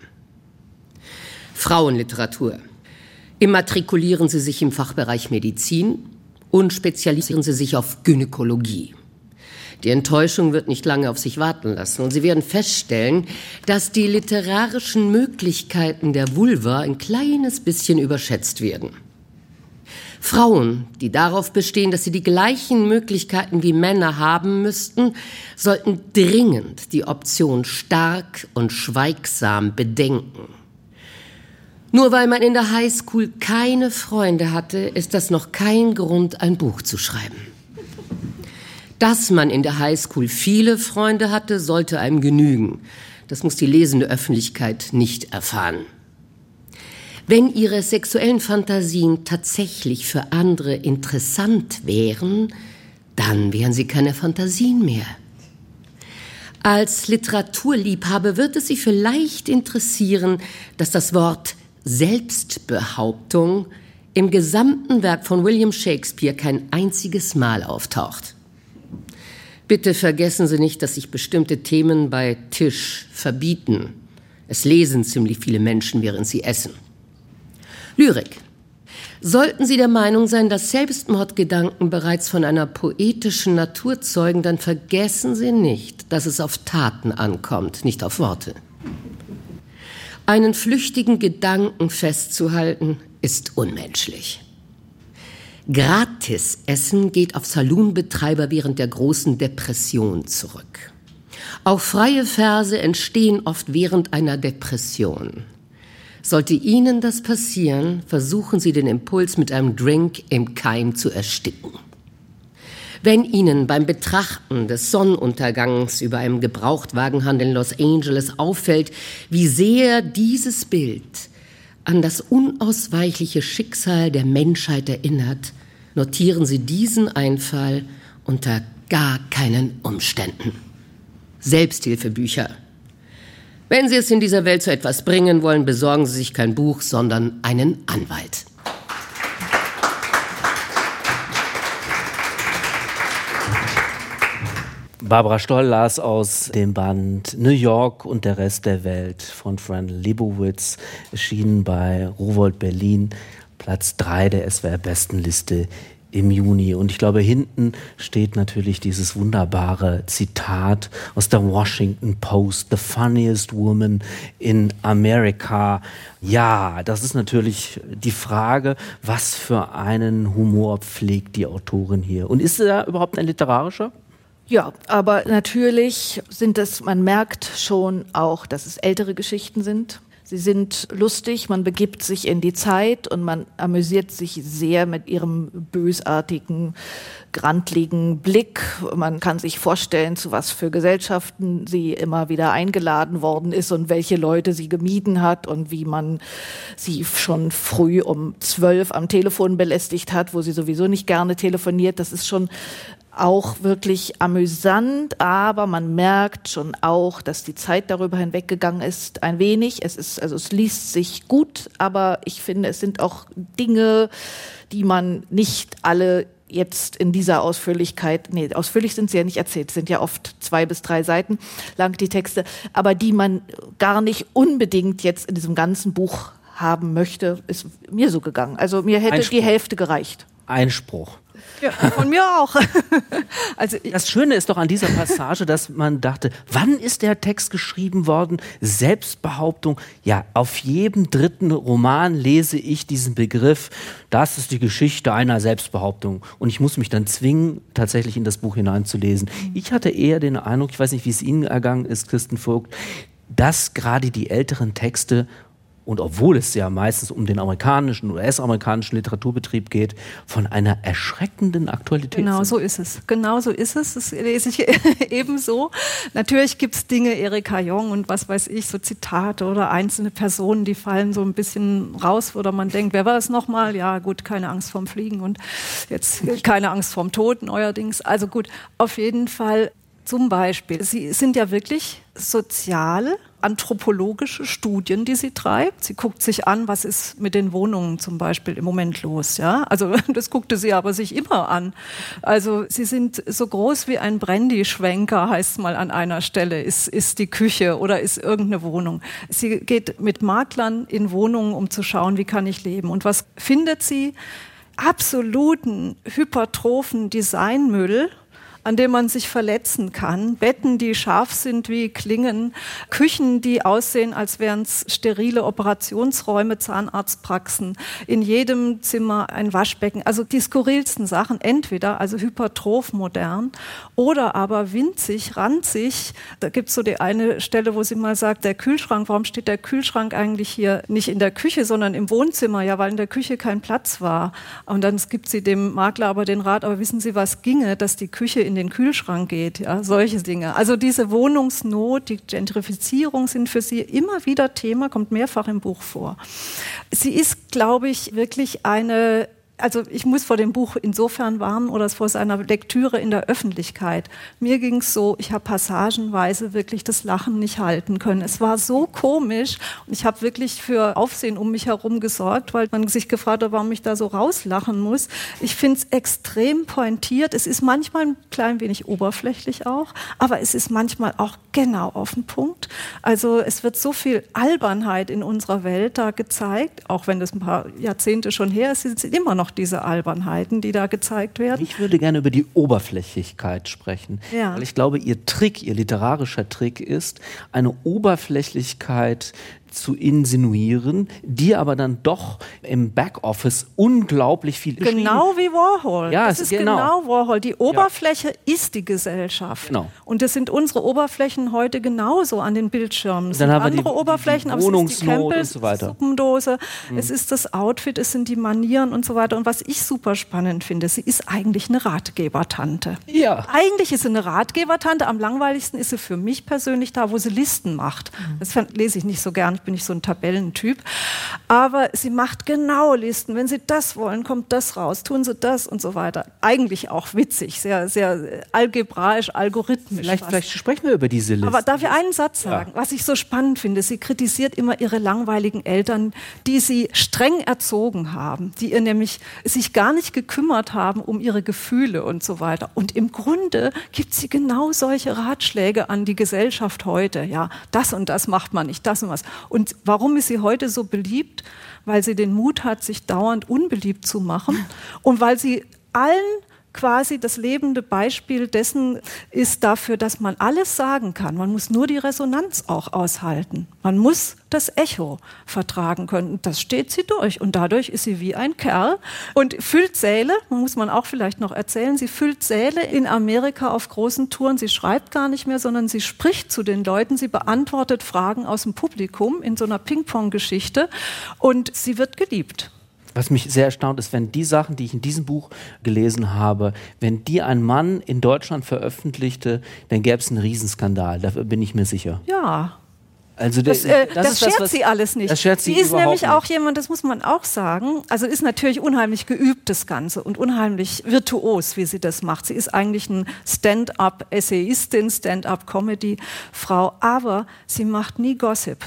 Frauenliteratur. Immatrikulieren Sie sich im Fachbereich Medizin und spezialisieren Sie sich auf Gynäkologie. Die Enttäuschung wird nicht lange auf sich warten lassen und Sie werden feststellen, dass die literarischen Möglichkeiten der Vulva ein kleines bisschen überschätzt werden. Frauen, die darauf bestehen, dass sie die gleichen Möglichkeiten wie Männer haben müssten, sollten dringend die Option stark und schweigsam bedenken. Nur weil man in der Highschool keine Freunde hatte, ist das noch kein Grund, ein Buch zu schreiben. Dass man in der Highschool viele Freunde hatte, sollte einem genügen. Das muss die lesende Öffentlichkeit nicht erfahren. Wenn ihre sexuellen Fantasien tatsächlich für andere interessant wären, dann wären sie keine Fantasien mehr. Als Literaturliebhaber wird es Sie vielleicht interessieren, dass das Wort Selbstbehauptung im gesamten Werk von William Shakespeare kein einziges Mal auftaucht. Bitte vergessen Sie nicht, dass sich bestimmte Themen bei Tisch verbieten. Es lesen ziemlich viele Menschen, während sie essen. Lyrik. Sollten Sie der Meinung sein, dass Selbstmordgedanken bereits von einer poetischen Natur zeugen, dann vergessen Sie nicht, dass es auf Taten ankommt, nicht auf Worte. Einen flüchtigen Gedanken festzuhalten, ist unmenschlich. Gratisessen geht auf Saloonbetreiber während der großen Depression zurück. Auch freie Verse entstehen oft während einer Depression. Sollte Ihnen das passieren, versuchen Sie den Impuls mit einem Drink im Keim zu ersticken. Wenn Ihnen beim Betrachten des Sonnenuntergangs über einem Gebrauchtwagenhandel in Los Angeles auffällt, wie sehr dieses Bild an das unausweichliche Schicksal der Menschheit erinnert, notieren Sie diesen Einfall unter gar keinen Umständen. Selbsthilfebücher. Wenn Sie es in dieser Welt zu etwas bringen wollen, besorgen Sie sich kein Buch, sondern einen Anwalt. Barbara Stoll las aus dem Band New York und der Rest der Welt von Fran Lebowitz, erschienen bei Rowold Berlin, Platz 3 der SWR-Bestenliste im Juni. Und ich glaube, hinten steht natürlich dieses wunderbare Zitat aus der Washington Post, The funniest woman in America. Ja, das ist natürlich die Frage, was für einen Humor pflegt die Autorin hier. Und ist er überhaupt ein literarischer? Ja, aber natürlich sind es, man merkt schon auch, dass es ältere Geschichten sind. Sie sind lustig, man begibt sich in die Zeit und man amüsiert sich sehr mit ihrem bösartigen, grantligen Blick. Man kann sich vorstellen, zu was für Gesellschaften sie immer wieder eingeladen worden ist und welche Leute sie gemieden hat und wie man sie schon früh um zwölf am Telefon belästigt hat, wo sie sowieso nicht gerne telefoniert. Das ist schon auch wirklich amüsant, aber man merkt schon auch, dass die Zeit darüber hinweggegangen ist, ein wenig. Es ist, also es liest sich gut, aber ich finde, es sind auch Dinge, die man nicht alle jetzt in dieser Ausführlichkeit, nee, ausführlich sind sie ja nicht erzählt, sind ja oft zwei bis drei Seiten lang die Texte, aber die man gar nicht unbedingt jetzt in diesem ganzen Buch haben möchte, ist mir so gegangen. Also mir hätte Einspruch. die Hälfte gereicht. Einspruch. Ja, von mir auch. [LAUGHS] also das Schöne ist doch an dieser Passage, dass man dachte, wann ist der Text geschrieben worden? Selbstbehauptung. Ja, auf jedem dritten Roman lese ich diesen Begriff. Das ist die Geschichte einer Selbstbehauptung. Und ich muss mich dann zwingen, tatsächlich in das Buch hineinzulesen. Ich hatte eher den Eindruck, ich weiß nicht, wie es Ihnen ergangen ist, Christen Vogt, dass gerade die älteren Texte und obwohl es ja meistens um den amerikanischen, US-amerikanischen Literaturbetrieb geht, von einer erschreckenden Aktualität Genau sind. so ist es. Genau so ist es. Das lese ich [LAUGHS] ebenso. Natürlich gibt es Dinge, Erika Jong und was weiß ich, so Zitate oder einzelne Personen, die fallen so ein bisschen raus, oder man denkt, wer war es nochmal? Ja, gut, keine Angst vorm Fliegen und jetzt keine Angst vorm Tod neuerdings. Also gut, auf jeden Fall zum Beispiel, Sie sind ja wirklich soziale, anthropologische Studien, die sie treibt. Sie guckt sich an, was ist mit den Wohnungen zum Beispiel im Moment los. Ja? Also [LAUGHS] das guckte sie aber sich immer an. Also sie sind so groß wie ein Brandy-Schwenker, heißt es mal an einer Stelle, ist, ist die Küche oder ist irgendeine Wohnung. Sie geht mit Maklern in Wohnungen, um zu schauen, wie kann ich leben. Und was findet sie? Absoluten hypertrophen Designmüll an dem man sich verletzen kann, Betten, die scharf sind wie Klingen, Küchen, die aussehen, als wären es sterile Operationsräume, Zahnarztpraxen, in jedem Zimmer ein Waschbecken, also die skurrilsten Sachen, entweder also hypertroph modern oder aber winzig, ranzig. Da gibt es so die eine Stelle, wo sie mal sagt, der Kühlschrank, warum steht der Kühlschrank eigentlich hier nicht in der Küche, sondern im Wohnzimmer? Ja, weil in der Küche kein Platz war. Und dann gibt sie dem Makler aber den Rat, aber wissen Sie, was ginge, dass die Küche in den Kühlschrank geht, ja, solche Dinge. Also diese Wohnungsnot, die Gentrifizierung sind für sie immer wieder Thema, kommt mehrfach im Buch vor. Sie ist, glaube ich, wirklich eine also ich muss vor dem Buch insofern warnen oder vor seiner Lektüre in der Öffentlichkeit. Mir ging es so, ich habe passagenweise wirklich das Lachen nicht halten können. Es war so komisch und ich habe wirklich für Aufsehen um mich herum gesorgt, weil man sich gefragt hat, warum ich da so rauslachen muss. Ich finde es extrem pointiert. Es ist manchmal ein klein wenig oberflächlich auch, aber es ist manchmal auch genau auf den Punkt. Also es wird so viel Albernheit in unserer Welt da gezeigt, auch wenn das ein paar Jahrzehnte schon her ist, sind immer noch diese Albernheiten, die da gezeigt werden. Ich würde gerne über die Oberflächlichkeit sprechen, ja. weil ich glaube, ihr Trick, ihr literarischer Trick ist, eine Oberflächlichkeit zu insinuieren, die aber dann doch im Backoffice unglaublich viel Genau wie Warhol. Ja, das ist genau. genau Warhol. Die Oberfläche ja. ist die Gesellschaft. Genau. Und das sind unsere Oberflächen heute genauso an den Bildschirmen. Es dann haben andere wir die, Oberflächen, die aber es ist die Campbells, so weiter. Suppendose, mhm. es ist das Outfit, es sind die Manieren und so weiter. Und was ich super spannend finde, sie ist eigentlich eine Ratgebertante. Ja. Eigentlich ist sie eine Ratgebertante. Am langweiligsten ist sie für mich persönlich da, wo sie Listen macht. Mhm. Das lese ich nicht so gern bin ich so ein Tabellentyp. Aber sie macht genau Listen. Wenn Sie das wollen, kommt das raus. Tun Sie das und so weiter. Eigentlich auch witzig, sehr, sehr algebraisch, algorithmisch. Vielleicht, vielleicht sprechen wir über diese Liste. Aber darf ich einen Satz sagen? Ja. Was ich so spannend finde, sie kritisiert immer ihre langweiligen Eltern, die sie streng erzogen haben, die ihr nämlich sich gar nicht gekümmert haben um ihre Gefühle und so weiter. Und im Grunde gibt sie genau solche Ratschläge an die Gesellschaft heute. Ja, das und das macht man nicht, das und was. Und warum ist sie heute so beliebt? Weil sie den Mut hat, sich dauernd unbeliebt zu machen und weil sie allen quasi das lebende Beispiel dessen ist dafür, dass man alles sagen kann. Man muss nur die Resonanz auch aushalten. Man muss das Echo vertragen können. das steht sie durch. Und dadurch ist sie wie ein Kerl und füllt Säle, muss man auch vielleicht noch erzählen, sie füllt Säle in Amerika auf großen Touren. Sie schreibt gar nicht mehr, sondern sie spricht zu den Leuten, sie beantwortet Fragen aus dem Publikum in so einer Ping-Pong-Geschichte und sie wird geliebt. Was mich sehr erstaunt ist, wenn die Sachen, die ich in diesem Buch gelesen habe, wenn die ein Mann in Deutschland veröffentlichte, dann gäbe es einen Riesenskandal. Dafür bin ich mir sicher. Ja. Also das, äh, das, das schert das, sie alles nicht. Das schert sie sie ist nämlich nicht. auch jemand, das muss man auch sagen, also ist natürlich unheimlich geübt das Ganze und unheimlich virtuos, wie sie das macht. Sie ist eigentlich ein Stand-up-Essayistin, Stand-up-Comedy-Frau, aber sie macht nie Gossip.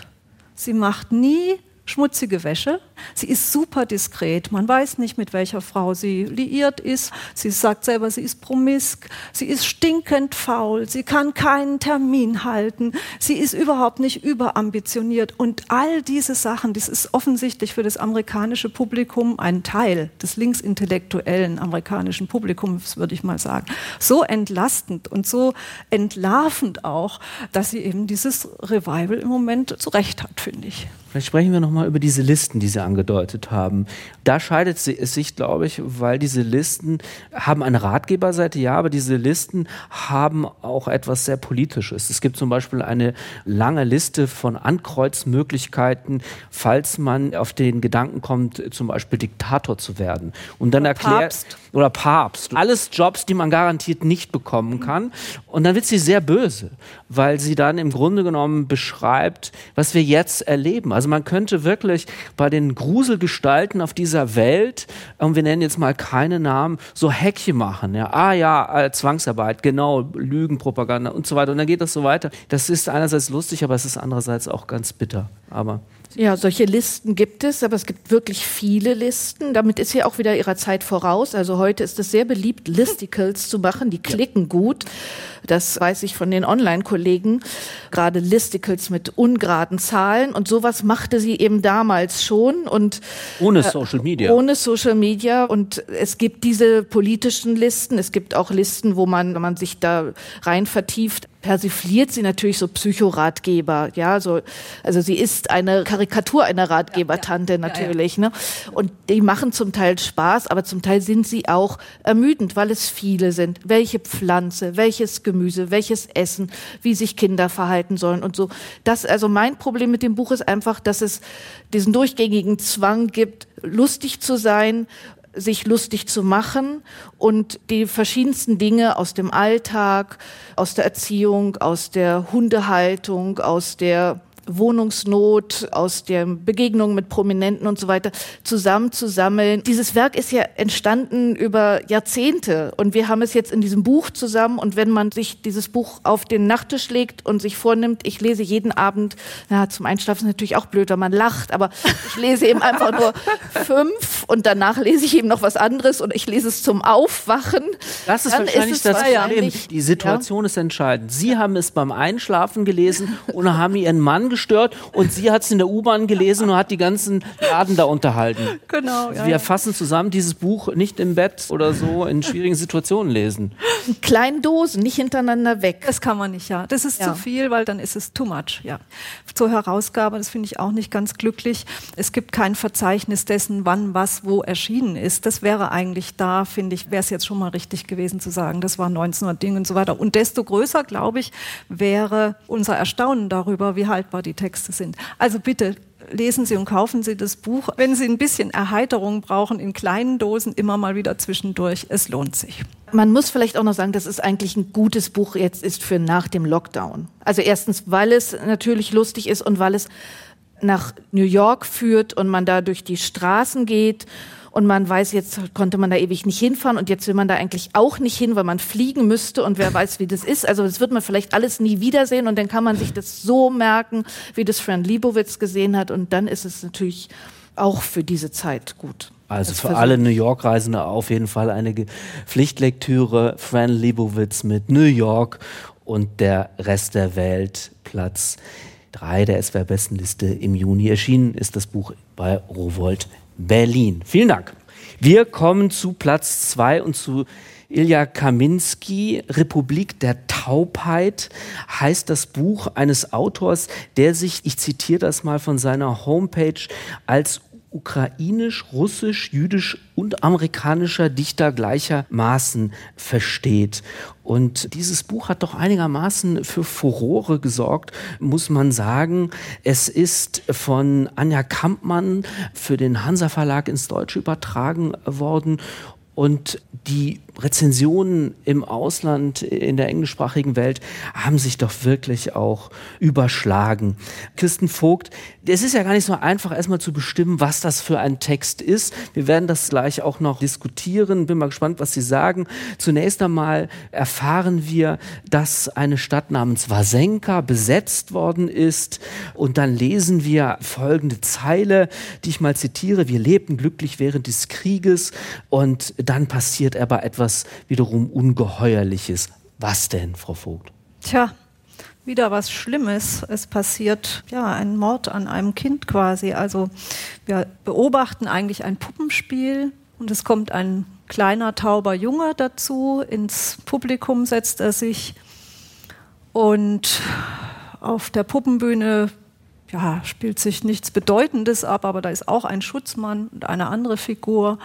Sie macht nie schmutzige Wäsche. Sie ist super diskret. Man weiß nicht, mit welcher Frau sie liiert ist. Sie sagt selber, sie ist promisk. Sie ist stinkend faul. Sie kann keinen Termin halten. Sie ist überhaupt nicht überambitioniert. Und all diese Sachen, das ist offensichtlich für das amerikanische Publikum ein Teil des linksintellektuellen amerikanischen Publikums, würde ich mal sagen, so entlastend und so entlarvend auch, dass sie eben dieses Revival im Moment zurecht hat, finde ich. Vielleicht sprechen wir nochmal über diese Listen, die Sie angedeutet haben. Da scheidet es sich, glaube ich, weil diese Listen haben eine Ratgeberseite, ja, aber diese Listen haben auch etwas sehr Politisches. Es gibt zum Beispiel eine lange Liste von Ankreuzmöglichkeiten, falls man auf den Gedanken kommt, zum Beispiel Diktator zu werden. Und dann oder erklärt, Papst. Oder Papst. Alles Jobs, die man garantiert nicht bekommen kann. Und dann wird sie sehr böse, weil sie dann im Grunde genommen beschreibt, was wir jetzt erleben. Also man könnte wirklich bei den Gruselgestalten auf dieser Welt, und wir nennen jetzt mal keine Namen, so Häkchen machen. Ja, ah ja, äh, Zwangsarbeit, genau, Lügenpropaganda und so weiter. Und dann geht das so weiter. Das ist einerseits lustig, aber es ist andererseits auch ganz bitter. Aber ja, solche Listen gibt es, aber es gibt wirklich viele Listen. Damit ist sie auch wieder ihrer Zeit voraus. Also heute ist es sehr beliebt, Listicles zu machen. Die klicken ja. gut. Das weiß ich von den Online-Kollegen. Gerade Listicles mit ungeraden Zahlen. Und sowas machte sie eben damals schon. Und ohne äh, Social Media. Ohne Social Media. Und es gibt diese politischen Listen. Es gibt auch Listen, wo man, wenn man sich da rein vertieft, persifliert sie natürlich so Psychoratgeber, ja, so, also sie ist eine Karikatur einer Ratgebertante natürlich, ne? Und die machen zum Teil Spaß, aber zum Teil sind sie auch ermüdend, weil es viele sind. Welche Pflanze, welches Gemüse, welches Essen, wie sich Kinder verhalten sollen und so. Das, also mein Problem mit dem Buch ist einfach, dass es diesen durchgängigen Zwang gibt, lustig zu sein sich lustig zu machen und die verschiedensten Dinge aus dem Alltag, aus der Erziehung, aus der Hundehaltung, aus der Wohnungsnot, aus der Begegnung mit Prominenten und so weiter zusammenzusammeln. Dieses Werk ist ja entstanden über Jahrzehnte und wir haben es jetzt in diesem Buch zusammen und wenn man sich dieses Buch auf den Nachttisch legt und sich vornimmt, ich lese jeden Abend, na, zum Einschlafen ist natürlich auch blöd, wenn man lacht, aber ich lese eben einfach nur [LAUGHS] fünf und danach lese ich eben noch was anderes und ich lese es zum Aufwachen. Das ist Dann wahrscheinlich ist das Problem. Die Situation ja? ist entscheidend. Sie haben es beim Einschlafen gelesen und haben Ihren Mann gestört und sie hat es in der U-Bahn gelesen und hat die ganzen Laden da unterhalten. Genau. Also ja, wir fassen zusammen dieses Buch nicht im Bett oder so in schwierigen Situationen lesen. In kleinen Dosen, nicht hintereinander weg. Das kann man nicht, ja. Das ist ja. zu viel, weil dann ist es too much, ja. Zur Herausgabe, das finde ich auch nicht ganz glücklich. Es gibt kein Verzeichnis dessen, wann was wo erschienen ist. Das wäre eigentlich da, finde ich, wäre es jetzt schon mal richtig gewesen zu sagen, das war 1900 Ding und so weiter. Und desto größer, glaube ich, wäre unser Erstaunen darüber, wie haltbar die Texte sind. Also bitte lesen Sie und kaufen Sie das Buch. Wenn Sie ein bisschen Erheiterung brauchen, in kleinen Dosen immer mal wieder zwischendurch. Es lohnt sich. Man muss vielleicht auch noch sagen, dass es eigentlich ein gutes Buch jetzt ist für nach dem Lockdown. Also erstens, weil es natürlich lustig ist und weil es nach New York führt und man da durch die Straßen geht und man weiß, jetzt konnte man da ewig nicht hinfahren und jetzt will man da eigentlich auch nicht hin, weil man fliegen müsste und wer weiß, wie das ist. Also das wird man vielleicht alles nie wiedersehen und dann kann man sich das so merken, wie das Fran Lebowitz gesehen hat und dann ist es natürlich auch für diese Zeit gut. Also für alle New York-Reisende auf jeden Fall eine Pflichtlektüre. Fran Lebowitz mit New York und der Rest der Welt, Platz 3 der SWR-Bestenliste im Juni. Erschienen ist das Buch bei Rowold Berlin. Vielen Dank. Wir kommen zu Platz 2 und zu Ilja Kaminski, Republik der Taubheit, heißt das Buch eines Autors, der sich, ich zitiere das mal von seiner Homepage, als ukrainisch, russisch, jüdisch und amerikanischer Dichter gleichermaßen versteht. Und dieses Buch hat doch einigermaßen für Furore gesorgt, muss man sagen. Es ist von Anja Kampmann für den Hansa Verlag ins Deutsche übertragen worden und die Rezensionen im Ausland, in der englischsprachigen Welt, haben sich doch wirklich auch überschlagen. Kirsten Vogt, es ist ja gar nicht so einfach, erstmal zu bestimmen, was das für ein Text ist. Wir werden das gleich auch noch diskutieren. Bin mal gespannt, was Sie sagen. Zunächst einmal erfahren wir, dass eine Stadt namens Wasenka besetzt worden ist. Und dann lesen wir folgende Zeile, die ich mal zitiere. Wir lebten glücklich während des Krieges und dann passiert aber etwas wiederum Ungeheuerliches. Was denn, Frau Vogt? Tja, wieder was Schlimmes. Es passiert ja ein Mord an einem Kind quasi. Also wir beobachten eigentlich ein Puppenspiel und es kommt ein kleiner tauber Junge dazu. Ins Publikum setzt er sich und auf der Puppenbühne ja, spielt sich nichts Bedeutendes ab, aber da ist auch ein Schutzmann und eine andere Figur.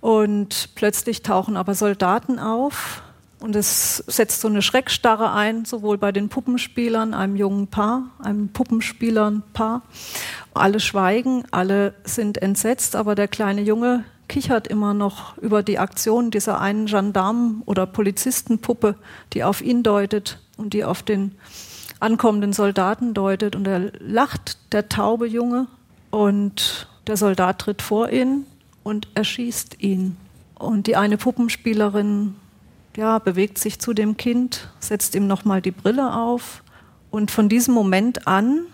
Und plötzlich tauchen aber Soldaten auf und es setzt so eine Schreckstarre ein, sowohl bei den Puppenspielern, einem jungen Paar, einem Puppenspielern-Paar. Alle schweigen, alle sind entsetzt, aber der kleine Junge kichert immer noch über die Aktion dieser einen Gendarmen- oder Polizistenpuppe, die auf ihn deutet und die auf den ankommenden Soldaten deutet. Und er lacht, der taube Junge, und der Soldat tritt vor ihn und erschießt ihn. Und die eine Puppenspielerin ja, bewegt sich zu dem Kind, setzt ihm nochmal die Brille auf. Und von diesem Moment an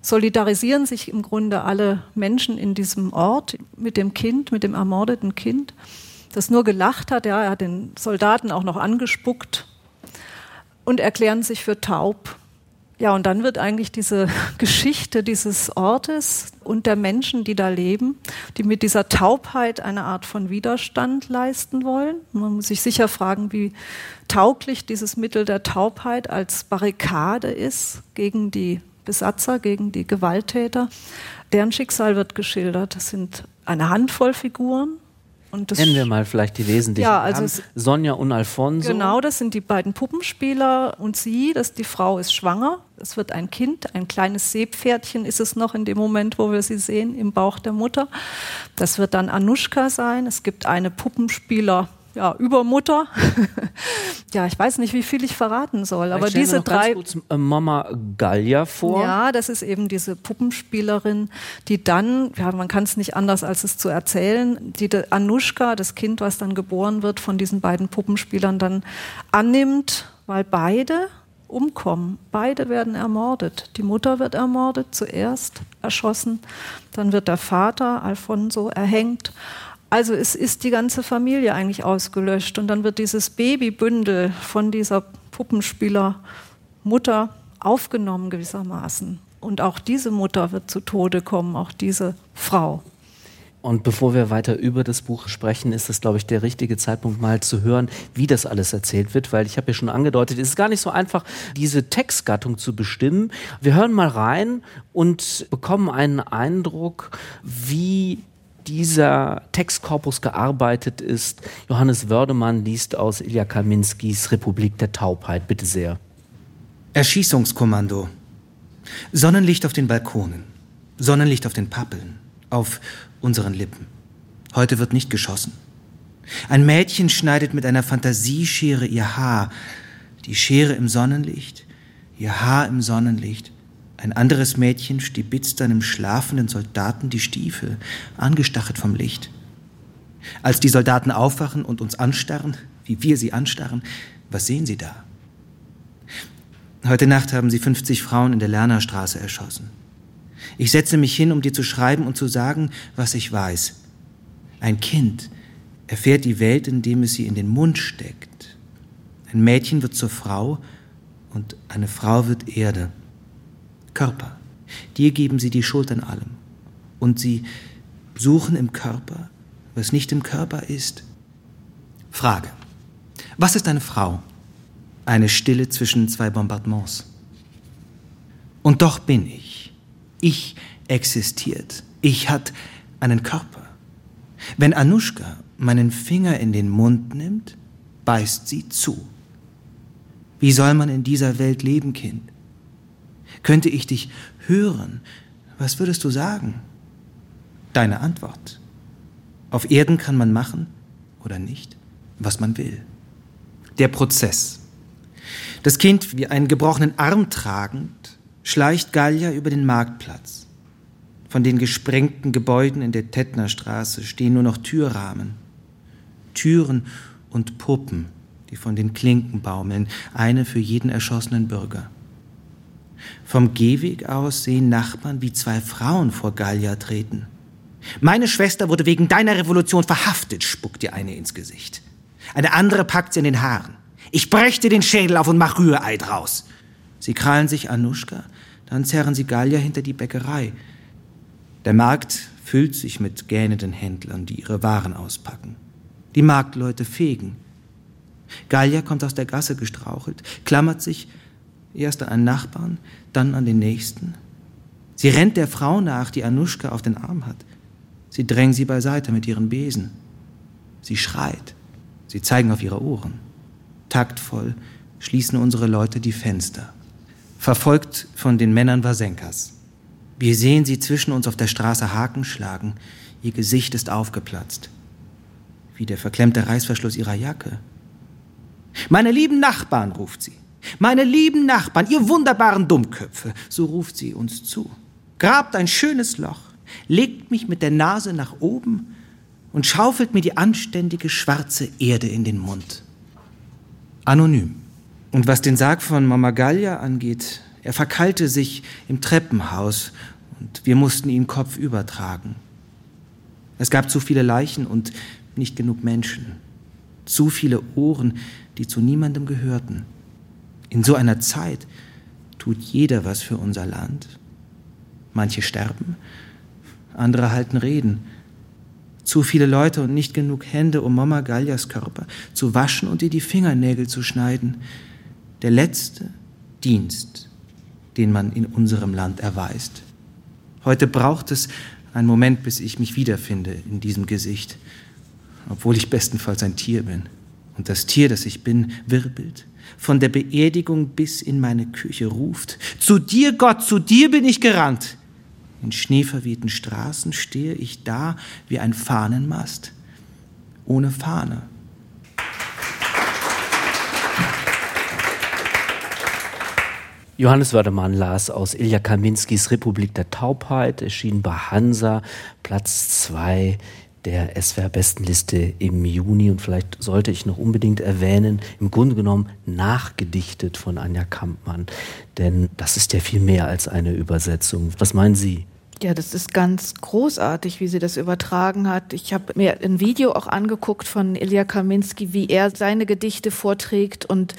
solidarisieren sich im Grunde alle Menschen in diesem Ort mit dem Kind, mit dem ermordeten Kind, das nur gelacht hat. Ja, er hat den Soldaten auch noch angespuckt und erklären sich für taub. Ja, und dann wird eigentlich diese [LAUGHS] Geschichte dieses Ortes und der Menschen, die da leben, die mit dieser Taubheit eine Art von Widerstand leisten wollen. Man muss sich sicher fragen, wie tauglich dieses Mittel der Taubheit als Barrikade ist gegen die Besatzer, gegen die Gewalttäter. Deren Schicksal wird geschildert. Das sind eine Handvoll Figuren, Nennen wir mal vielleicht die wesentlichen. Ja, also Sonja und Alfonso. Genau, das sind die beiden Puppenspieler und sie, das, die Frau ist schwanger. Es wird ein Kind, ein kleines Seepferdchen ist es noch in dem Moment, wo wir sie sehen, im Bauch der Mutter. Das wird dann Anushka sein. Es gibt eine Puppenspieler ja, Übermutter. [LAUGHS] ja, ich weiß nicht, wie viel ich verraten soll, aber diese drei. Kurz äh, Mama Gallia vor. Ja, das ist eben diese Puppenspielerin, die dann, ja, man kann es nicht anders als es zu erzählen, die Anushka, das Kind, was dann geboren wird, von diesen beiden Puppenspielern dann annimmt, weil beide umkommen. Beide werden ermordet. Die Mutter wird ermordet, zuerst erschossen, dann wird der Vater Alfonso erhängt. Also es ist die ganze Familie eigentlich ausgelöscht und dann wird dieses Babybündel von dieser Puppenspielermutter aufgenommen gewissermaßen. Und auch diese Mutter wird zu Tode kommen, auch diese Frau. Und bevor wir weiter über das Buch sprechen, ist es, glaube ich, der richtige Zeitpunkt, mal zu hören, wie das alles erzählt wird, weil ich habe ja schon angedeutet, es ist gar nicht so einfach, diese Textgattung zu bestimmen. Wir hören mal rein und bekommen einen Eindruck, wie dieser Textkorpus gearbeitet ist. Johannes Wördemann liest aus Ilja Kaminskis Republik der Taubheit. Bitte sehr. Erschießungskommando. Sonnenlicht auf den Balkonen. Sonnenlicht auf den Pappeln. Auf unseren Lippen. Heute wird nicht geschossen. Ein Mädchen schneidet mit einer Fantasieschere ihr Haar. Die Schere im Sonnenlicht, ihr Haar im Sonnenlicht, Ein anderes Mädchen stibitzt einem schlafenden Soldaten die Stiefel, angestachelt vom Licht. Als die Soldaten aufwachen und uns anstarren, wie wir sie anstarren, was sehen sie da? Heute Nacht haben sie 50 Frauen in der Lernerstraße erschossen. Ich setze mich hin, um dir zu schreiben und zu sagen, was ich weiß. Ein Kind erfährt die Welt, indem es sie in den Mund steckt. Ein Mädchen wird zur Frau und eine Frau wird Erde. Körper. Dir geben sie die Schuld an allem. Und sie suchen im Körper, was nicht im Körper ist. Frage. Was ist eine Frau? Eine Stille zwischen zwei Bombardements. Und doch bin ich. Ich existiert. Ich hat einen Körper. Wenn Anushka meinen Finger in den Mund nimmt, beißt sie zu. Wie soll man in dieser Welt leben, Kind? Könnte ich dich hören, was würdest du sagen? Deine Antwort. Auf Erden kann man machen oder nicht, was man will. Der Prozess. Das Kind, wie einen gebrochenen Arm tragend, schleicht Gallia über den Marktplatz. Von den gesprengten Gebäuden in der Tettnerstraße stehen nur noch Türrahmen. Türen und Puppen, die von den Klinken baumeln, eine für jeden erschossenen Bürger. Vom Gehweg aus sehen Nachbarn, wie zwei Frauen vor Gallia treten. Meine Schwester wurde wegen deiner Revolution verhaftet, spuckt dir eine ins Gesicht. Eine andere packt sie in den Haaren. Ich brech dir den Schädel auf und mach Rührei draus. Sie krallen sich Anuschka, dann zerren sie Gallia hinter die Bäckerei. Der Markt füllt sich mit gähnenden Händlern, die ihre Waren auspacken. Die Marktleute fegen. Gallia kommt aus der Gasse gestrauchelt, klammert sich erst an einen Nachbarn, dann an den nächsten. Sie rennt der Frau nach, die Anuschka auf den Arm hat. Sie drängen sie beiseite mit ihren Besen. Sie schreit. Sie zeigen auf ihre Ohren. Taktvoll schließen unsere Leute die Fenster. Verfolgt von den Männern Wasenkas. Wir sehen sie zwischen uns auf der Straße Haken schlagen. Ihr Gesicht ist aufgeplatzt. Wie der verklemmte Reißverschluss ihrer Jacke. Meine lieben Nachbarn, ruft sie. Meine lieben Nachbarn, ihr wunderbaren Dummköpfe, so ruft sie uns zu. Grabt ein schönes Loch, legt mich mit der Nase nach oben und schaufelt mir die anständige schwarze Erde in den Mund. Anonym. Und was den Sarg von Mama Gallia angeht, er verkeilte sich im Treppenhaus und wir mussten ihn kopfüber tragen. Es gab zu viele Leichen und nicht genug Menschen. Zu viele Ohren, die zu niemandem gehörten. In so einer Zeit tut jeder was für unser Land. Manche sterben, andere halten Reden. Zu viele Leute und nicht genug Hände, um Mama Gallias Körper zu waschen und ihr die Fingernägel zu schneiden. Der letzte Dienst, den man in unserem Land erweist. Heute braucht es einen Moment, bis ich mich wiederfinde in diesem Gesicht, obwohl ich bestenfalls ein Tier bin. Und das Tier, das ich bin, wirbelt, von der Beerdigung bis in meine Küche ruft. Zu dir, Gott, zu dir bin ich gerannt. In schneeverwehten Straßen stehe ich da wie ein Fahnenmast, ohne Fahne. Johannes Wördemann las aus Ilja Kaminskis Republik der Taubheit, erschien bei Hansa, Platz 2 der SWR-Bestenliste im Juni. Und vielleicht sollte ich noch unbedingt erwähnen, im Grunde genommen nachgedichtet von Anja Kampmann. Denn das ist ja viel mehr als eine Übersetzung. Was meinen Sie? Ja, das ist ganz großartig, wie sie das übertragen hat. Ich habe mir ein Video auch angeguckt von Ilya Kaminski, wie er seine Gedichte vorträgt und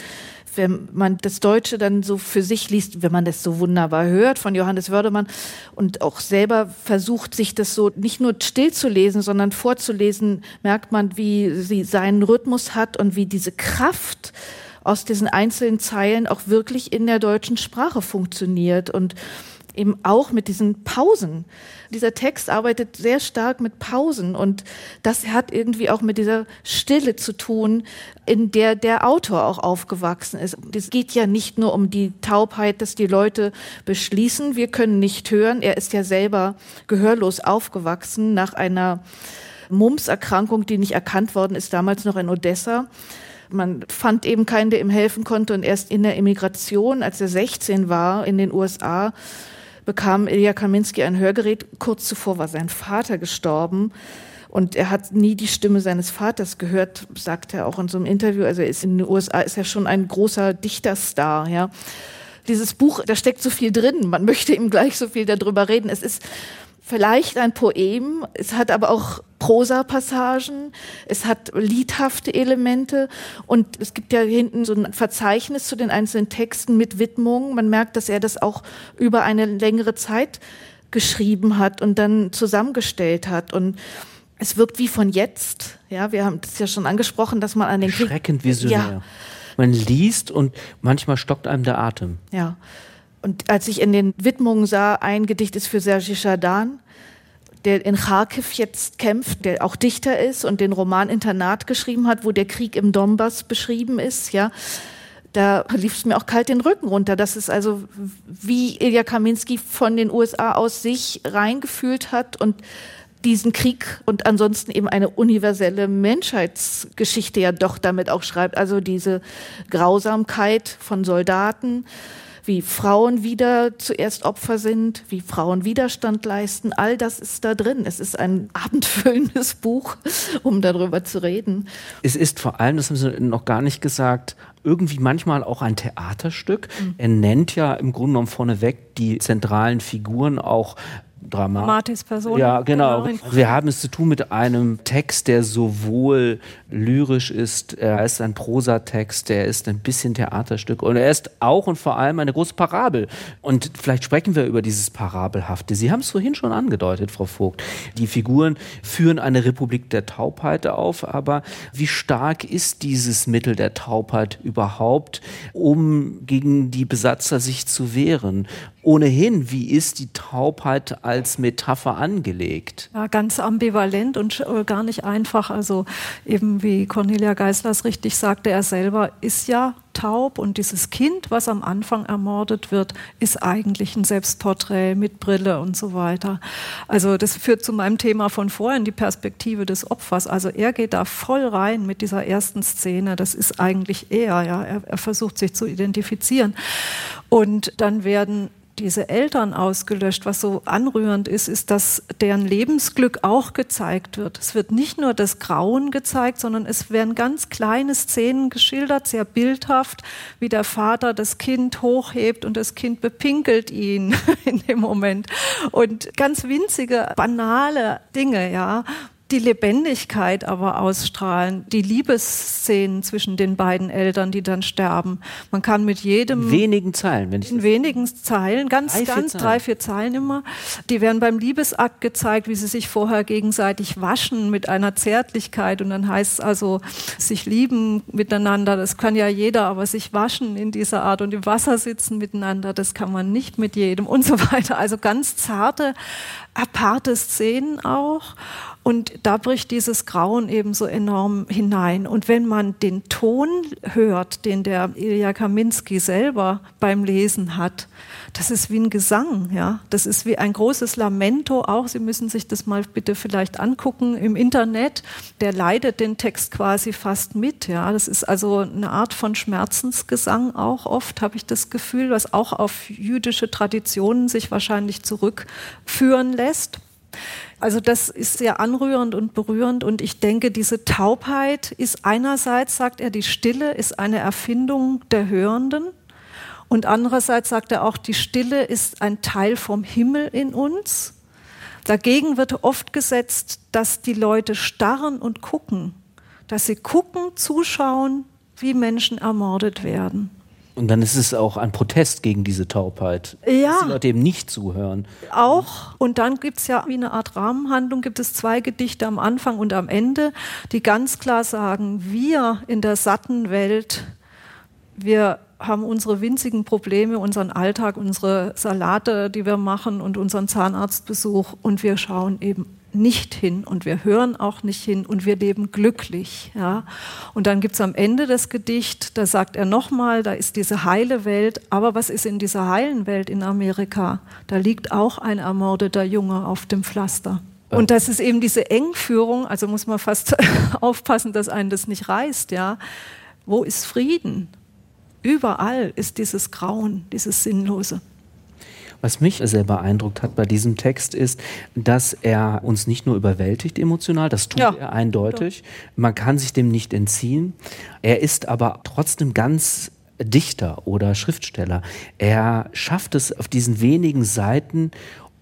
wenn man das Deutsche dann so für sich liest, wenn man das so wunderbar hört von Johannes Wördemann und auch selber versucht, sich das so nicht nur still zu lesen, sondern vorzulesen, merkt man, wie sie seinen Rhythmus hat und wie diese Kraft aus diesen einzelnen Zeilen auch wirklich in der deutschen Sprache funktioniert. Und eben auch mit diesen Pausen. Dieser Text arbeitet sehr stark mit Pausen und das hat irgendwie auch mit dieser Stille zu tun, in der der Autor auch aufgewachsen ist. Es geht ja nicht nur um die Taubheit, dass die Leute beschließen, wir können nicht hören. Er ist ja selber gehörlos aufgewachsen nach einer Mumps-Erkrankung, die nicht erkannt worden ist, damals noch in Odessa Man fand eben keinen, der ihm helfen konnte. Und erst in der Emigration, als er 16 war, in den USA, bekam Ilya Kaminski ein Hörgerät. Kurz zuvor war sein Vater gestorben. Und er hat nie die Stimme seines Vaters gehört, sagt er auch in so einem Interview. Also er ist in den USA ist er schon ein großer Dichterstar, ja. Dieses Buch, da steckt so viel drin. Man möchte ihm gleich so viel darüber reden. Es ist vielleicht ein Poem, es hat aber auch Prosa-Passagen, es hat liedhafte Elemente und es gibt ja hinten so ein Verzeichnis zu den einzelnen Texten mit Widmungen. Man merkt, dass er das auch über eine längere Zeit geschrieben hat und dann zusammengestellt hat und es wirkt wie von jetzt. Ja, wir haben das ja schon angesprochen, dass man an den Schreckend visionär. Ja. Man liest und manchmal stockt einem der Atem. Ja. Und als ich in den Widmungen sah, ein Gedicht ist für Sergi Chardin, der in Kharkiv jetzt kämpft, der auch Dichter ist und den Roman Internat geschrieben hat, wo der Krieg im Donbass beschrieben ist, ja. Da lief es mir auch kalt den Rücken runter. Das ist also, wie Ilya Kaminski von den USA aus sich reingefühlt hat und diesen Krieg und ansonsten eben eine universelle Menschheitsgeschichte ja doch damit auch schreibt. Also diese Grausamkeit von Soldaten, wie Frauen wieder zuerst Opfer sind, wie Frauen Widerstand leisten. All das ist da drin. Es ist ein [LAUGHS] abendfüllendes Buch, um darüber zu reden. Es ist vor allem, das haben Sie noch gar nicht gesagt, irgendwie manchmal auch ein Theaterstück. Mhm. Er nennt ja im Grunde genommen vorneweg die zentralen Figuren auch Dramatis Person. Ja, genau. genau. Wir haben es zu tun mit einem Text, der sowohl lyrisch ist, er ist ein Prosatext, der ist ein bisschen Theaterstück und er ist auch und vor allem eine große Parabel. Und vielleicht sprechen wir über dieses Parabelhafte. Sie haben es vorhin schon angedeutet, Frau Vogt. Die Figuren führen eine Republik der Taubheit auf, aber wie stark ist dieses Mittel der Taubheit überhaupt, um gegen die Besatzer sich zu wehren? ohnehin, wie ist die Taubheit als Metapher angelegt? Ja, ganz ambivalent und äh, gar nicht einfach. Also eben wie Cornelia Geislers richtig sagte, er selber ist ja taub und dieses Kind, was am Anfang ermordet wird, ist eigentlich ein Selbstporträt mit Brille und so weiter. Also das führt zu meinem Thema von vorhin, die Perspektive des Opfers. Also er geht da voll rein mit dieser ersten Szene. Das ist eigentlich er, ja. Er, er versucht sich zu identifizieren. Und dann werden diese Eltern ausgelöscht. Was so anrührend ist, ist, dass deren Lebensglück auch gezeigt wird. Es wird nicht nur das Grauen gezeigt, sondern es werden ganz kleine Szenen geschildert, sehr bildhaft, wie der Vater das Kind hochhebt und das Kind bepinkelt ihn [LAUGHS] in dem Moment. Und ganz winzige, banale Dinge, ja, die Lebendigkeit aber ausstrahlen, die Liebesszenen zwischen den beiden Eltern, die dann sterben. Man kann mit jedem in wenigen Zeilen, wenn ich in wenigen Zeilen, ganz, drei, ganz drei, vier Zeilen immer. Die werden beim Liebesakt gezeigt, wie sie sich vorher gegenseitig waschen mit einer Zärtlichkeit und dann heißt es also sich lieben miteinander. Das kann ja jeder, aber sich waschen in dieser Art und im Wasser sitzen miteinander, das kann man nicht mit jedem und so weiter. Also ganz zarte, aparte Szenen auch. Und da bricht dieses Grauen eben so enorm hinein. Und wenn man den Ton hört, den der Ilya Kaminski selber beim Lesen hat, das ist wie ein Gesang, ja. Das ist wie ein großes Lamento auch. Sie müssen sich das mal bitte vielleicht angucken im Internet. Der leidet den Text quasi fast mit, ja. Das ist also eine Art von Schmerzensgesang auch oft, habe ich das Gefühl, was auch auf jüdische Traditionen sich wahrscheinlich zurückführen lässt. Also das ist sehr anrührend und berührend und ich denke, diese Taubheit ist einerseits, sagt er, die Stille ist eine Erfindung der Hörenden und andererseits sagt er auch, die Stille ist ein Teil vom Himmel in uns. Dagegen wird oft gesetzt, dass die Leute starren und gucken, dass sie gucken, zuschauen, wie Menschen ermordet werden. Und dann ist es auch ein Protest gegen diese Taubheit. Ja. Dass die Leute eben nicht zuhören. Auch. Und dann gibt es ja wie eine Art Rahmenhandlung, gibt es zwei Gedichte am Anfang und am Ende, die ganz klar sagen, wir in der satten Welt, wir haben unsere winzigen Probleme, unseren Alltag, unsere Salate, die wir machen und unseren Zahnarztbesuch und wir schauen eben nicht hin und wir hören auch nicht hin und wir leben glücklich. Ja. Und dann gibt es am Ende das Gedicht, da sagt er nochmal, da ist diese heile Welt, aber was ist in dieser heilen Welt in Amerika? Da liegt auch ein ermordeter Junge auf dem Pflaster. Und das ist eben diese Engführung, also muss man fast [LAUGHS] aufpassen, dass einen das nicht reißt, ja Wo ist Frieden? Überall ist dieses Grauen, dieses Sinnlose. Was mich sehr beeindruckt hat bei diesem Text ist, dass er uns nicht nur überwältigt emotional, das tut ja, er eindeutig. Man kann sich dem nicht entziehen. Er ist aber trotzdem ganz Dichter oder Schriftsteller. Er schafft es auf diesen wenigen Seiten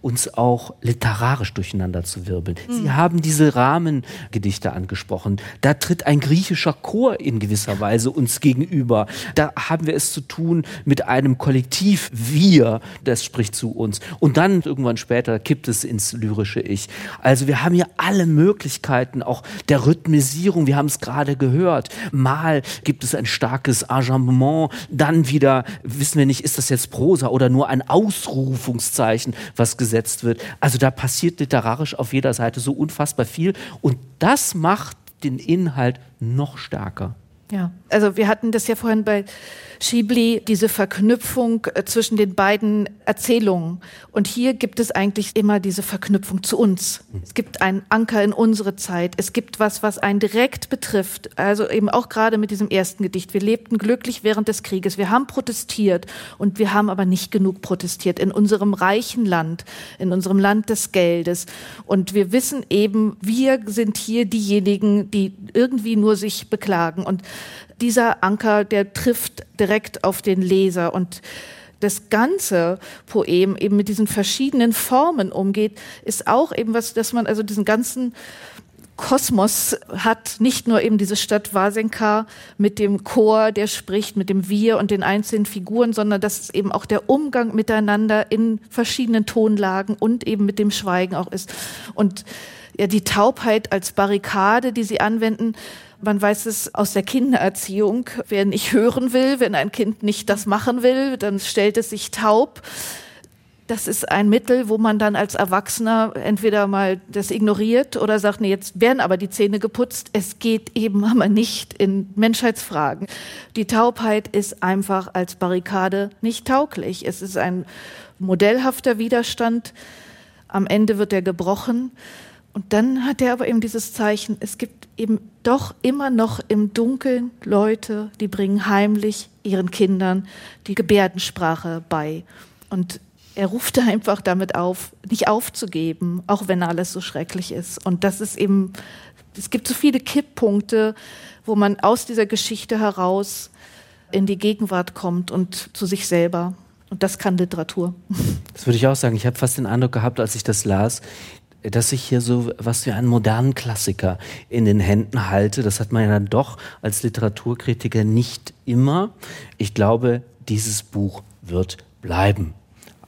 uns auch literarisch durcheinander zu wirbeln. Mhm. Sie haben diese Rahmengedichte angesprochen. Da tritt ein griechischer Chor in gewisser Weise uns gegenüber. Da haben wir es zu tun mit einem Kollektiv. Wir, das spricht zu uns. Und dann irgendwann später kippt es ins lyrische Ich. Also wir haben hier alle Möglichkeiten auch der Rhythmisierung. Wir haben es gerade gehört. Mal gibt es ein starkes Arrangement. Dann wieder wissen wir nicht, ist das jetzt Prosa oder nur ein Ausrufungszeichen, was gesagt gesetzt wird. Also da passiert literarisch auf jeder Seite so unfassbar viel und das macht den Inhalt noch stärker. Ja, also wir hatten das ja vorhin bei Schibli, diese Verknüpfung äh, zwischen den beiden Erzählungen. Und hier gibt es eigentlich immer diese Verknüpfung zu uns. Es gibt einen Anker in unsere Zeit. Es gibt was, was einen direkt betrifft. Also eben auch gerade mit diesem ersten Gedicht. Wir lebten glücklich während des Krieges. Wir haben protestiert und wir haben aber nicht genug protestiert in unserem reichen Land, in unserem Land des Geldes. Und wir wissen eben, wir sind hier diejenigen, die irgendwie nur sich beklagen. Und dieser Anker, der trifft direkt auf den Leser und das ganze Poem eben mit diesen verschiedenen Formen umgeht, ist auch eben was, dass man also diesen ganzen Kosmos hat, nicht nur eben diese Stadt Wasenka mit dem Chor, der spricht, mit dem Wir und den einzelnen Figuren, sondern dass es eben auch der Umgang miteinander in verschiedenen Tonlagen und eben mit dem Schweigen auch ist. Und ja, die Taubheit als Barrikade, die sie anwenden, man weiß es aus der Kindererziehung. Wer nicht hören will, wenn ein Kind nicht das machen will, dann stellt es sich taub. Das ist ein Mittel, wo man dann als Erwachsener entweder mal das ignoriert oder sagt, nee, jetzt werden aber die Zähne geputzt. Es geht eben aber nicht in Menschheitsfragen. Die Taubheit ist einfach als Barrikade nicht tauglich. Es ist ein modellhafter Widerstand. Am Ende wird er gebrochen. Und dann hat er aber eben dieses Zeichen, es gibt eben doch immer noch im Dunkeln Leute, die bringen heimlich ihren Kindern die Gebärdensprache bei. Und er ruft [LAUGHS] einfach damit auf, nicht aufzugeben, auch wenn alles so schrecklich ist. Und das ist eben, es gibt so viele Kipppunkte, wo man aus dieser Geschichte heraus in die Gegenwart kommt und zu sich selber. Und das kann Literatur. [LAUGHS] Das würde ich auch sagen. Ich habe fast den Eindruck gehabt, als ich das las, dass ich hier so was wie einen modernen Klassiker in den Händen halte. Das hat man ja doch als Literaturkritiker nicht immer. Ich glaube, dieses Buch wird bleiben.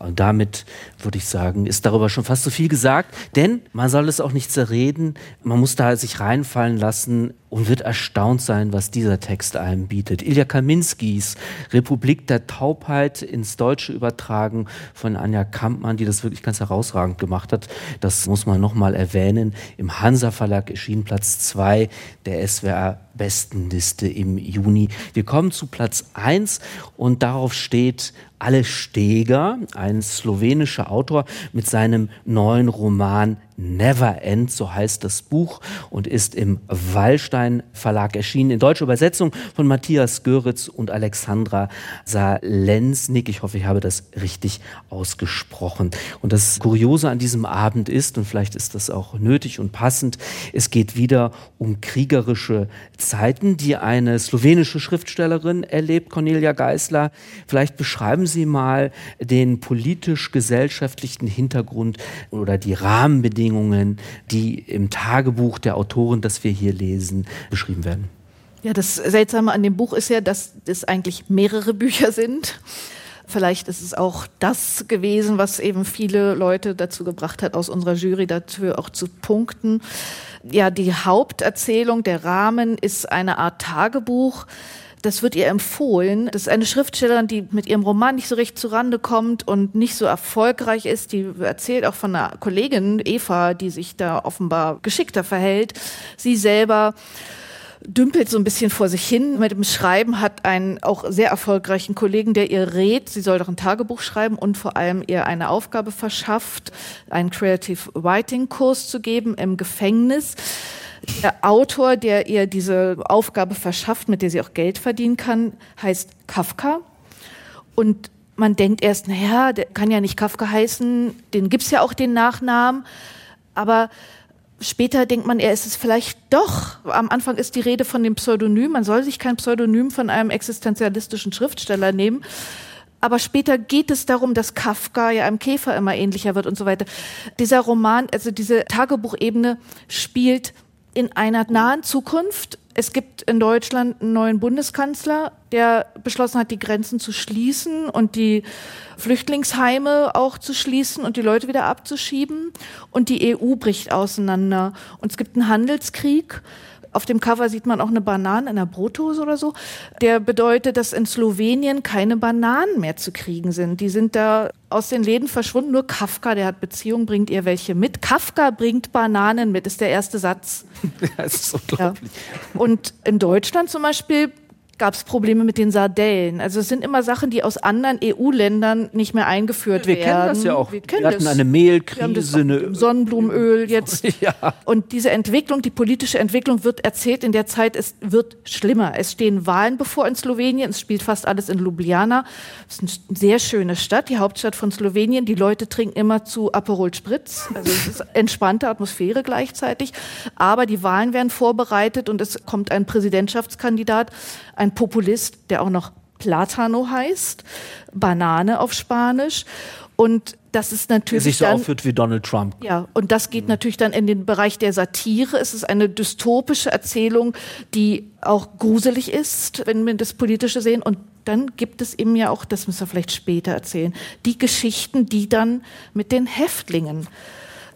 Und damit würde ich sagen, ist darüber schon fast so viel gesagt, denn man soll es auch nicht zerreden, man muss da sich reinfallen lassen und wird erstaunt sein, was dieser Text einem bietet. Ilja Kaminskis Republik der Taubheit ins Deutsche übertragen von Anja Kampmann, die das wirklich ganz herausragend gemacht hat. Das muss man nochmal erwähnen. Im Hansa Verlag erschien Platz zwei der SWR Bestenliste im Juni. Wir kommen zu Platz eins und darauf steht Ale Steger, ein slowenischer Autor mit seinem neuen Roman Never End, so heißt das Buch und ist im Wallstein Verlag erschienen. In deutscher Übersetzung von Matthias Göritz und Alexandra Salensnik. Ich hoffe, ich habe das richtig ausgesprochen. Und das Kuriose an diesem Abend ist, und vielleicht ist das auch nötig und passend, es geht wieder um kriegerische Zeiten, die eine slowenische Schriftstellerin erlebt, Cornelia Geisler. Vielleicht beschreiben Sie mal den politisch-gesellschaftlichen Hintergrund oder die Rahmenbedingungen Rahmenbedingungen, die im Tagebuch der Autorin, das wir hier lesen, beschrieben werden. Ja, das Seltsame an dem Buch ist ja, dass es eigentlich mehrere Bücher sind. Vielleicht ist es auch das gewesen, was eben viele Leute dazu gebracht hat, aus unserer Jury dafür auch zu punkten. Ja, die Haupterzählung, der Rahmen ist eine Art Tagebuch, das wird ihr empfohlen. Das ist eine Schriftstellerin, die mit ihrem Roman nicht so recht zurande kommt und nicht so erfolgreich ist. Die erzählt auch von einer Kollegin, Eva, die sich da offenbar geschickter verhält. Sie selber dümpelt so ein bisschen vor sich hin mit dem Schreiben, hat einen auch sehr erfolgreichen Kollegen, der ihr rät, sie soll doch ein Tagebuch schreiben und vor allem ihr eine Aufgabe verschafft, einen Creative Writing Kurs zu geben im Gefängnis. Der Autor, der ihr diese Aufgabe verschafft, mit der sie auch Geld verdienen kann, heißt Kafka. Und man denkt erst, naja, der kann ja nicht Kafka heißen, den gibt's ja auch den Nachnamen. Aber später denkt man, er ist es vielleicht doch. Am Anfang ist die Rede von dem Pseudonym. Man soll sich kein Pseudonym von einem existenzialistischen Schriftsteller nehmen. Aber später geht es darum, dass Kafka ja einem Käfer immer ähnlicher wird und so weiter. Dieser Roman, also diese Tagebuchebene spielt in einer nahen Zukunft. Es gibt in Deutschland einen neuen Bundeskanzler, der beschlossen hat, die Grenzen zu schließen und die Flüchtlingsheime auch zu schließen und die Leute wieder abzuschieben. Und die EU bricht auseinander. Und es gibt einen Handelskrieg. Auf dem Cover sieht man auch eine Banane in einer Brotdose oder so. Der bedeutet, dass in Slowenien keine Bananen mehr zu kriegen sind. Die sind da aus den Läden verschwunden. Nur Kafka, der hat Beziehungen, bringt ihr welche mit. Kafka bringt Bananen mit, ist der erste Satz. [LAUGHS] das ist unglaublich. Ja. Und in Deutschland zum Beispiel gab es Probleme mit den Sardellen. Also es sind immer Sachen, die aus anderen EU-Ländern nicht mehr eingeführt wir werden. Wir kennen das ja auch. Wir, wir hatten das. eine Mehlkrise, eine Sonnenblumenöl jetzt. [LAUGHS] ja. Und diese Entwicklung, die politische Entwicklung wird erzählt in der Zeit, es wird schlimmer. Es stehen Wahlen bevor in Slowenien. Es spielt fast alles in Ljubljana. Es ist eine sehr schöne Stadt, die Hauptstadt von Slowenien. Die Leute trinken immer zu Aperol Spritz. Also es ist entspannte Atmosphäre gleichzeitig. Aber die Wahlen werden vorbereitet und es kommt ein Präsidentschaftskandidat, ein Populist, der auch noch Platano heißt, Banane auf Spanisch. Und das ist natürlich. Der sich so dann, aufführt wie Donald Trump. Ja, und das geht mhm. natürlich dann in den Bereich der Satire. Es ist eine dystopische Erzählung, die auch gruselig ist, wenn wir das Politische sehen. Und dann gibt es eben ja auch, das müssen wir vielleicht später erzählen, die Geschichten, die dann mit den Häftlingen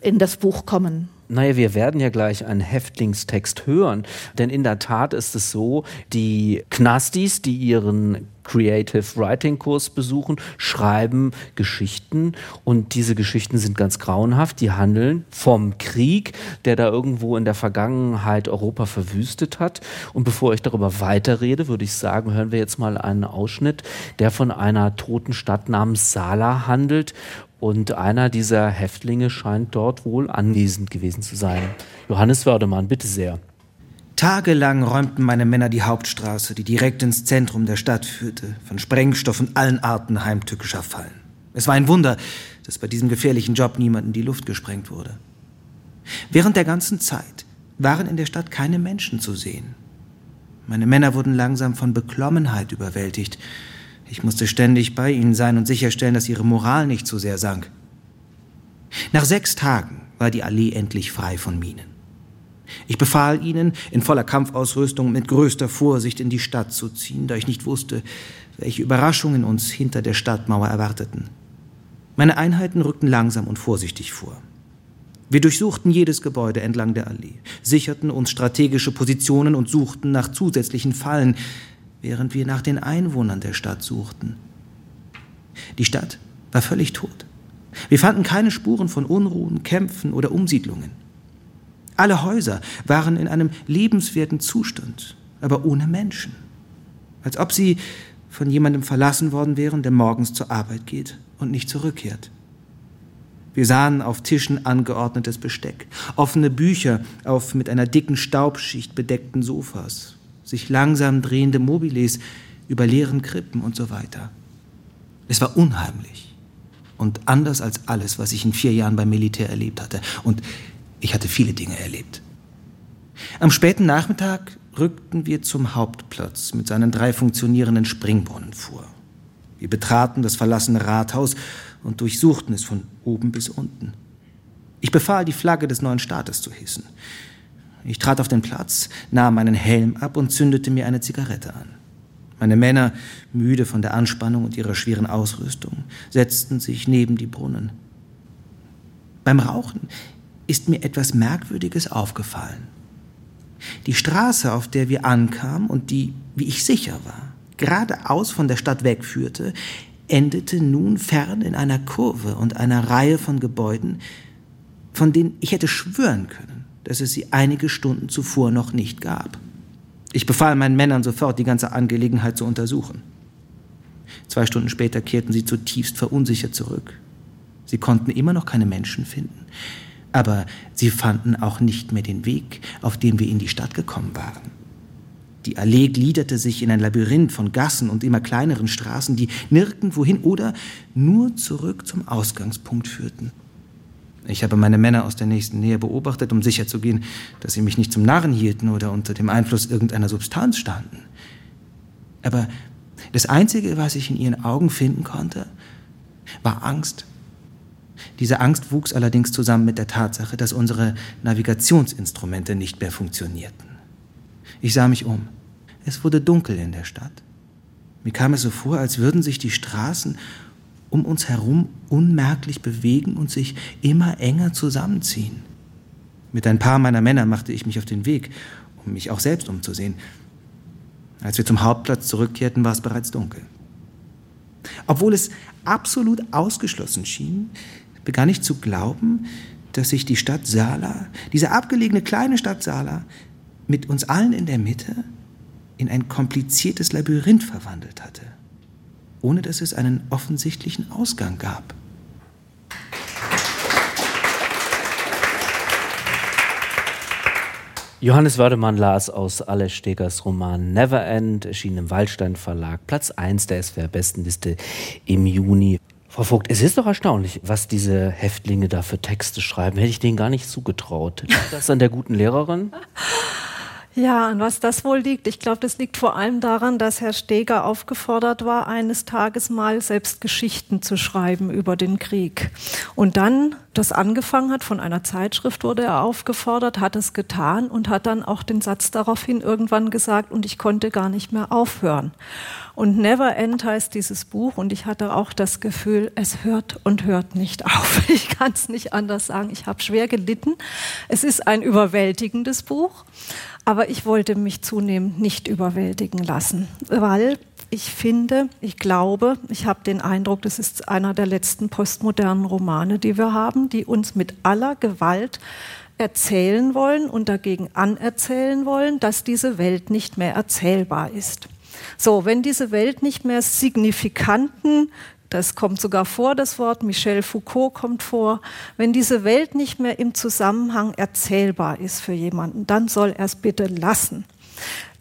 in das Buch kommen. Naja, wir werden ja gleich einen Häftlingstext hören, denn in der Tat ist es so, die Knastis, die ihren Creative Writing Kurs besuchen, schreiben Geschichten und diese Geschichten sind ganz grauenhaft. Die handeln vom Krieg, der da irgendwo in der Vergangenheit Europa verwüstet hat. Und bevor ich darüber weiterrede, würde ich sagen, hören wir jetzt mal einen Ausschnitt, der von einer toten Stadt namens Sala handelt und einer dieser Häftlinge scheint dort wohl anwesend gewesen zu sein. Johannes Wördemann, bitte sehr. Tagelang räumten meine Männer die Hauptstraße, die direkt ins Zentrum der Stadt führte, von Sprengstoffen allen Arten heimtückischer Fallen. Es war ein Wunder, dass bei diesem gefährlichen Job niemand in die Luft gesprengt wurde. Während der ganzen Zeit waren in der Stadt keine Menschen zu sehen. Meine Männer wurden langsam von Beklommenheit überwältigt. Ich musste ständig bei ihnen sein und sicherstellen, dass ihre Moral nicht zu sehr sank. Nach sechs Tagen war die Allee endlich frei von Minen. Ich befahl ihnen, in voller Kampfausrüstung mit größter Vorsicht in die Stadt zu ziehen, da ich nicht wusste, welche Überraschungen uns hinter der Stadtmauer erwarteten. Meine Einheiten rückten langsam und vorsichtig vor. Wir durchsuchten jedes Gebäude entlang der Allee, sicherten uns strategische Positionen und suchten nach zusätzlichen Fallen, während wir nach den Einwohnern der Stadt suchten. Die Stadt war völlig tot. Wir fanden keine Spuren von Unruhen, Kämpfen oder Umsiedlungen. Alle Häuser waren in einem lebenswerten Zustand, aber ohne Menschen. Als ob sie von jemandem verlassen worden wären, der morgens zur Arbeit geht und nicht zurückkehrt. Wir sahen auf Tischen angeordnetes Besteck, offene Bücher auf mit einer dicken Staubschicht bedeckten Sofas, sich langsam drehende Mobiles über leeren Krippen und so weiter. Es war unheimlich und anders als alles, was ich in vier Jahren beim Militär erlebt hatte. Und ich hatte viele Dinge erlebt. Am späten Nachmittag rückten wir zum Hauptplatz mit seinen drei funktionierenden Springbrunnen vor. Wir betraten das verlassene Rathaus und durchsuchten es von oben bis unten. Ich befahl, die Flagge des neuen Staates zu hissen. Ich trat auf den Platz, nahm meinen Helm ab und zündete mir eine Zigarette an. Meine Männer, müde von der Anspannung und ihrer schweren Ausrüstung, setzten sich neben die Brunnen. Beim Rauchen ist mir etwas Merkwürdiges aufgefallen. Die Straße, auf der wir ankamen und die, wie ich sicher war, geradeaus von der Stadt wegführte, endete nun fern in einer Kurve und einer Reihe von Gebäuden, von denen ich hätte schwören können, dass es sie einige Stunden zuvor noch nicht gab. Ich befahl meinen Männern sofort, die ganze Angelegenheit zu untersuchen. Zwei Stunden später kehrten sie zutiefst verunsichert zurück. Sie konnten immer noch keine Menschen finden. Aber sie fanden auch nicht mehr den Weg, auf dem wir in die Stadt gekommen waren. Die Allee gliederte sich in ein Labyrinth von Gassen und immer kleineren Straßen, die nirgendwohin oder nur zurück zum Ausgangspunkt führten. Ich habe meine Männer aus der nächsten Nähe beobachtet, um sicherzugehen, dass sie mich nicht zum Narren hielten oder unter dem Einfluss irgendeiner Substanz standen. Aber das Einzige, was ich in ihren Augen finden konnte, war Angst. Diese Angst wuchs allerdings zusammen mit der Tatsache, dass unsere Navigationsinstrumente nicht mehr funktionierten. Ich sah mich um. Es wurde dunkel in der Stadt. Mir kam es so vor, als würden sich die Straßen um uns herum unmerklich bewegen und sich immer enger zusammenziehen. Mit ein paar meiner Männer machte ich mich auf den Weg, um mich auch selbst umzusehen. Als wir zum Hauptplatz zurückkehrten, war es bereits dunkel. Obwohl es absolut ausgeschlossen schien, begann ich zu glauben, dass sich die Stadt Sala, diese abgelegene kleine Stadt Sala, mit uns allen in der Mitte in ein kompliziertes Labyrinth verwandelt hatte, ohne dass es einen offensichtlichen Ausgang gab. Johannes Wördemann las aus Alle Stegers Roman Never End, erschien im Waldstein Verlag, Platz 1 der SWR-Bestenliste im Juni. Frau Vogt, es ist doch erstaunlich, was diese Häftlinge da für Texte schreiben. Hätte ich denen gar nicht zugetraut. Liegt das an der guten Lehrerin? [LAUGHS] Ja, an was das wohl liegt? Ich glaube, das liegt vor allem daran, dass Herr Steger aufgefordert war, eines Tages mal selbst Geschichten zu schreiben über den Krieg. Und dann das angefangen hat, von einer Zeitschrift wurde er aufgefordert, hat es getan und hat dann auch den Satz daraufhin irgendwann gesagt, und ich konnte gar nicht mehr aufhören. Und Never End heißt dieses Buch und ich hatte auch das Gefühl, es hört und hört nicht auf. [LAUGHS] Ich kann es nicht anders sagen. Ich habe schwer gelitten. Es ist ein überwältigendes Buch. Aber ich wollte mich zunehmend nicht überwältigen lassen, weil ich finde, ich glaube, ich habe den Eindruck, das ist einer der letzten postmodernen Romane, die wir haben, die uns mit aller Gewalt erzählen wollen und dagegen anerzählen wollen, dass diese Welt nicht mehr erzählbar ist. So, wenn diese Welt nicht mehr signifikanten das kommt sogar vor, das Wort, Michel Foucault kommt vor. Wenn diese Welt nicht mehr im Zusammenhang erzählbar ist für jemanden, dann soll er es bitte lassen.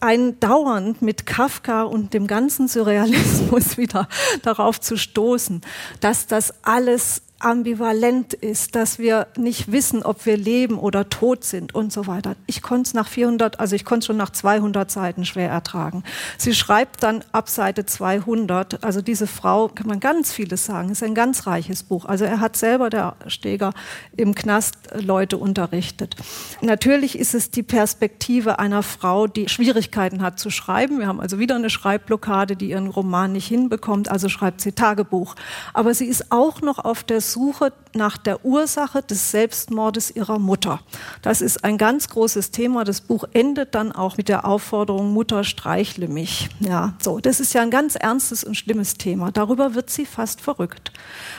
Ein dauernd mit Kafka und dem ganzen Surrealismus [LAUGHS] wieder darauf zu stoßen, dass das alles ambivalent ist, dass wir nicht wissen, ob wir leben oder tot sind und so weiter. Ich konnte es nach 400, also ich konnte schon nach 200 Seiten schwer ertragen. Sie schreibt dann ab Seite 200, also diese Frau, kann man ganz vieles sagen, ist ein ganz reiches Buch. Also er hat selber, der Steger, im Knast Leute unterrichtet. Natürlich ist es die Perspektive einer Frau, die Schwierigkeiten hat zu schreiben. Wir haben also wieder eine Schreibblockade, die ihren Roman nicht hinbekommt, also schreibt sie Tagebuch. Aber sie ist auch noch auf der Suche nach der Ursache des Selbstmordes ihrer Mutter. Das ist ein ganz großes Thema. Das Buch endet dann auch mit der Aufforderung, Mutter, streichle mich. Ja, so. Das ist ja ein ganz ernstes und schlimmes Thema. Darüber wird sie fast verrückt.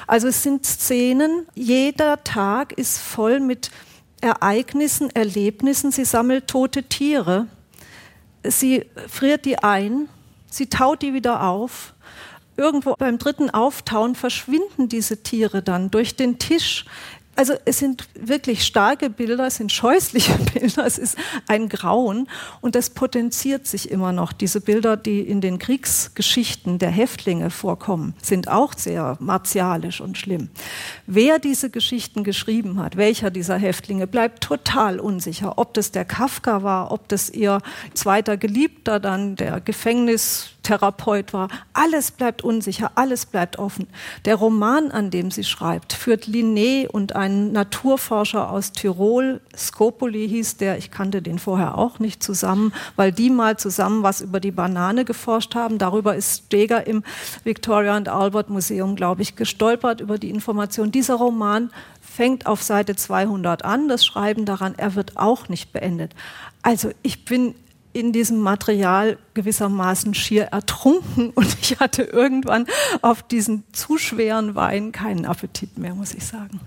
Also es sind Szenen, jeder Tag ist voll mit Ereignissen, Erlebnissen. Sie sammelt tote Tiere. Sie friert die ein. Sie taut die wieder auf irgendwo beim dritten Auftauen verschwinden diese Tiere dann durch den Tisch also es sind wirklich starke Bilder, es sind scheußliche [LAUGHS] Bilder, es ist ein Grauen und das potenziert sich immer noch. Diese Bilder, die in den Kriegsgeschichten der Häftlinge vorkommen, sind auch sehr martialisch und schlimm. Wer diese Geschichten geschrieben hat, welcher dieser Häftlinge, bleibt total unsicher. Ob das der Kafka war, ob das ihr zweiter Geliebter dann, der Gefängnis Therapeut war. Alles bleibt unsicher, alles bleibt offen. Der Roman, an dem sie schreibt, führt Linné und einen Naturforscher aus Tirol, Scopoli hieß der, ich kannte den vorher auch nicht, zusammen, weil die mal zusammen was über die Banane geforscht haben. Darüber ist Steger im Victoria and Albert Museum, glaube ich, gestolpert über die Information. Dieser Roman fängt auf Seite 200 an, das Schreiben daran, er wird auch nicht beendet. Also ich bin in diesem Material gewissermaßen schier ertrunken [LAUGHS] und ich hatte irgendwann auf diesen zu schweren Wein keinen Appetit mehr, muss ich sagen.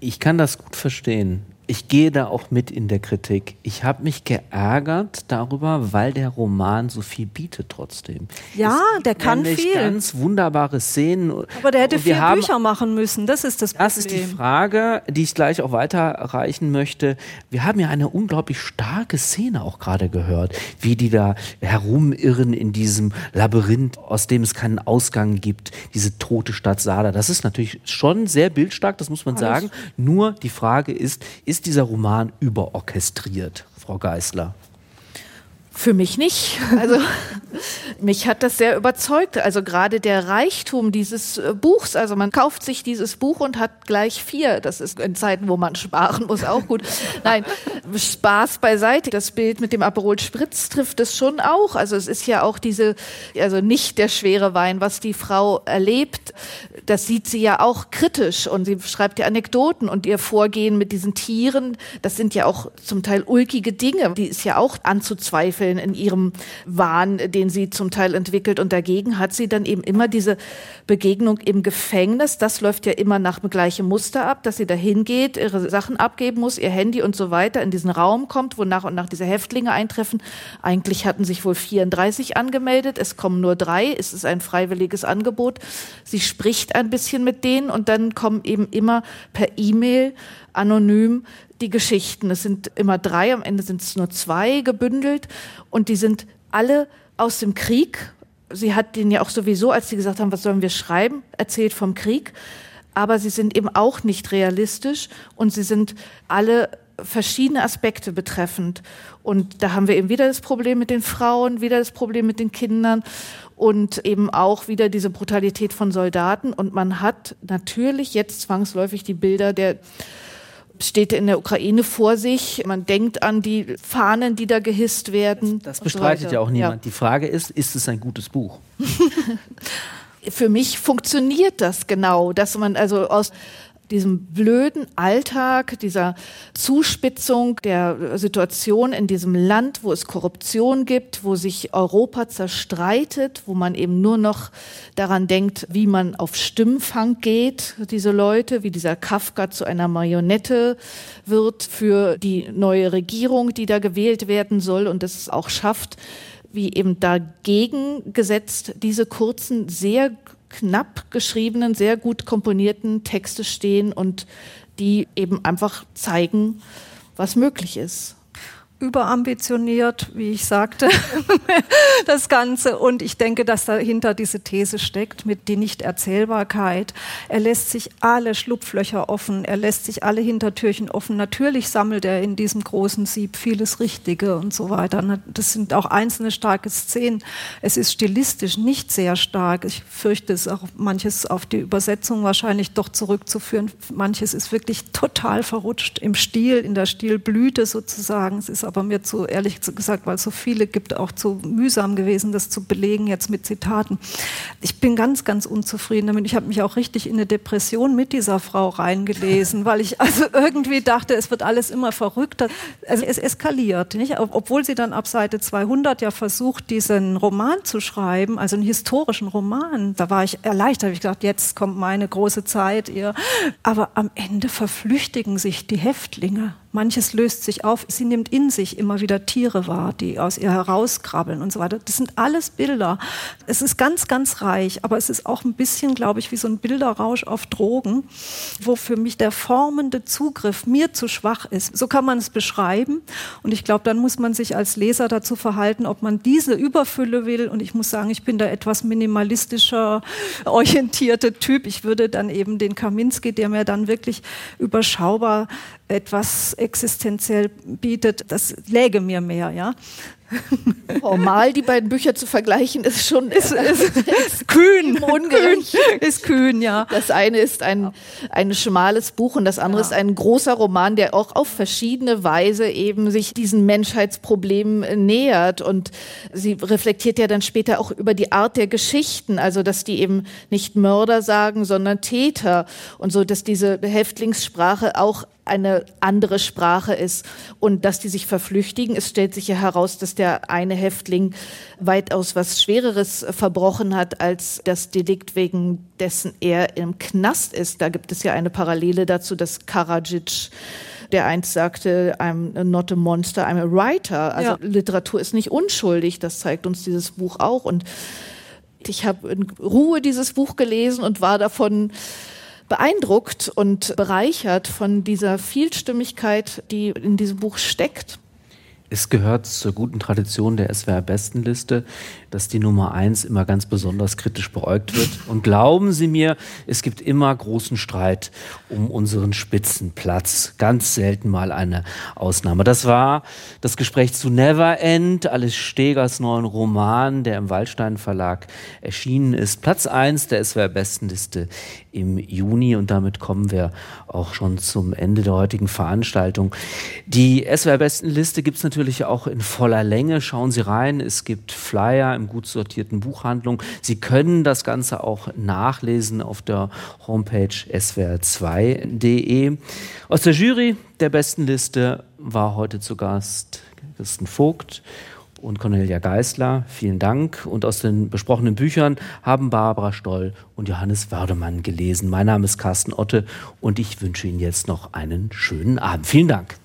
Ich kann das gut verstehen. Ich gehe da auch mit in der Kritik. Ich habe mich geärgert darüber, weil der Roman so viel bietet trotzdem. Ja, der kann viel. Ganz wunderbare Szenen. Aber der hätte vier haben, Bücher machen müssen. Das ist das Problem. Das ist die Frage, die ich gleich auch weiterreichen möchte. Wir haben ja eine unglaublich starke Szene auch gerade gehört, wie die da herumirren in diesem Labyrinth, aus dem es keinen Ausgang gibt. Diese tote Stadt Sada. Das ist natürlich schon sehr bildstark, das muss man Alles. sagen. Nur die Frage ist, ist ist dieser Roman überorchestriert, Frau Geißler? Für mich nicht. Also [LAUGHS] mich hat das sehr überzeugt. Also gerade der Reichtum dieses äh, Buchs. Also man kauft sich dieses Buch und hat gleich vier. Das ist in Zeiten, wo man sparen muss, auch gut. Nein, Spaß beiseite. Das Bild mit dem Aperol Spritz trifft es schon auch. Also es ist ja auch diese, also nicht der schwere Wein, was die Frau erlebt. Das sieht sie ja auch kritisch und sie schreibt ja Anekdoten und ihr Vorgehen mit diesen Tieren. Das sind ja auch zum Teil ulkige Dinge. Die ist ja auch anzuzweifeln in ihrem Wahn, den sie zum Teil entwickelt. Und dagegen hat sie dann eben immer diese Begegnung im Gefängnis. Das läuft ja immer nach dem gleichen Muster ab, dass sie da hingeht, ihre Sachen abgeben muss, ihr Handy und so weiter, in diesen Raum kommt, wo nach und nach diese Häftlinge eintreffen. Eigentlich hatten sich wohl 34 angemeldet. Es kommen nur drei. Es ist ein freiwilliges Angebot. Sie spricht ein bisschen mit denen und dann kommen eben immer per E-Mail anonym die Geschichten. Es sind immer drei, am Ende sind es nur zwei gebündelt und die sind alle aus dem Krieg. Sie hat den ja auch sowieso, als sie gesagt haben, was sollen wir schreiben, erzählt vom Krieg. Aber sie sind eben auch nicht realistisch und sie sind alle verschiedene Aspekte betreffend. Und da haben wir eben wieder das Problem mit den Frauen, wieder das Problem mit den Kindern und eben auch wieder diese Brutalität von Soldaten. Und man hat natürlich jetzt zwangsläufig die Bilder der Städte in der Ukraine vor sich. Man denkt an die Fahnen, die da gehisst werden. Das, das bestreitet so ja auch niemand. Ja. Die Frage ist, ist es ein gutes Buch? [LAUGHS] Für mich funktioniert das genau, dass man also aus diesem blöden Alltag, dieser Zuspitzung der Situation in diesem Land, wo es Korruption gibt, wo sich Europa zerstreitet, wo man eben nur noch daran denkt, wie man auf Stimmfang geht, diese Leute, wie dieser Kafka zu einer Marionette wird für die neue Regierung, die da gewählt werden soll und es auch schafft, wie eben dagegen gesetzt diese kurzen, sehr knapp geschriebenen, sehr gut komponierten Texte stehen und die eben einfach zeigen, was möglich ist überambitioniert, wie ich sagte, [LAUGHS] das Ganze. Und ich denke, dass dahinter diese These steckt mit die Nichterzählbarkeit. Er lässt sich alle Schlupflöcher offen, er lässt sich alle Hintertürchen offen. Natürlich sammelt er in diesem großen Sieb vieles Richtige und so weiter. Das sind auch einzelne starke Szenen. Es ist stilistisch nicht sehr stark. Ich fürchte es auch manches auf die Übersetzung wahrscheinlich doch zurückzuführen. Manches ist wirklich total verrutscht im Stil, in der Stilblüte sozusagen. Es ist aber mir zu, ehrlich gesagt, weil es so viele gibt, auch zu mühsam gewesen, das zu belegen jetzt mit Zitaten. Ich bin ganz, ganz unzufrieden damit. Ich habe mich auch richtig in eine Depression mit dieser Frau reingelesen, weil ich also [LAUGHS] irgendwie dachte, es wird alles immer verrückter. Also es eskaliert, nicht? Obwohl sie dann ab Seite 200 ja versucht, diesen Roman zu schreiben, also einen historischen Roman. Da war ich erleichtert, habe ich gesagt, jetzt kommt meine große Zeit, ihr. Aber am Ende verflüchtigen sich die Häftlinge. Manches löst sich auf. Sie nimmt in sich immer wieder Tiere wahr, die aus ihr herauskrabbeln und so weiter. Das sind alles Bilder. Es ist ganz, ganz reich, aber es ist auch ein bisschen, glaube ich, wie so ein Bilderrausch auf Drogen, wo für mich der formende Zugriff mir zu schwach ist. So kann man es beschreiben. Und ich glaube, dann muss man sich als Leser dazu verhalten, ob man diese Überfülle will. Und ich muss sagen, ich bin da etwas minimalistischer orientierte Typ. Ich würde dann eben den Kaminski, der mir dann wirklich überschaubar etwas existenziell bietet, das läge mir mehr, ja. [LAUGHS] Formal die beiden Bücher zu vergleichen, ist schon [LAUGHS] ist, ist, ist kühn. [LAUGHS] Ungerecht. Kühn. Ist kühn, ja. Das eine ist ein, ein schmales Buch und das andere ja. ist ein großer Roman, der auch auf verschiedene Weise eben sich diesen Menschheitsproblemen nähert. Und sie reflektiert ja dann später auch über die Art der Geschichten, also dass die eben nicht Mörder sagen, sondern Täter und so, dass diese Häftlingssprache auch eine andere Sprache ist und dass die sich verflüchtigen. Es stellt sich ja heraus, dass der eine Häftling weitaus was Schwereres verbrochen hat als das Delikt, wegen dessen er im Knast ist. Da gibt es ja eine Parallele dazu, dass Karadzic der einst sagte, I'm not a monster, I'm a writer. Also ja. Literatur ist nicht unschuldig, das zeigt uns dieses Buch auch. Und ich habe in Ruhe dieses Buch gelesen und war davon beeindruckt und bereichert von dieser Vielstimmigkeit, die in diesem Buch steckt. Es gehört zur guten Tradition der SWR-Bestenliste, dass die Nummer eins immer ganz besonders kritisch beäugt wird. Und glauben Sie mir, es gibt immer großen Streit um unseren Spitzenplatz. Ganz selten mal eine Ausnahme. Das war das Gespräch zu Never End, Alice Stegers neuen Roman, der im Waldstein Verlag erschienen ist. Platz eins der SWR-Bestenliste im Juni. Und damit kommen wir auch schon zum Ende der heutigen Veranstaltung. Die SWR-Bestenliste gibt es natürlich auch in voller Länge. Schauen Sie rein, es gibt Flyer im gut sortierten Buchhandlung. Sie können das Ganze auch nachlesen auf der Homepage swr2.de. Aus der Jury der besten Liste war heute zu Gast Christen Vogt und Cornelia Geisler. Vielen Dank. Und aus den besprochenen Büchern haben Barbara Stoll und Johannes Wördemann gelesen. Mein Name ist Carsten Otte und ich wünsche Ihnen jetzt noch einen schönen Abend. Vielen Dank.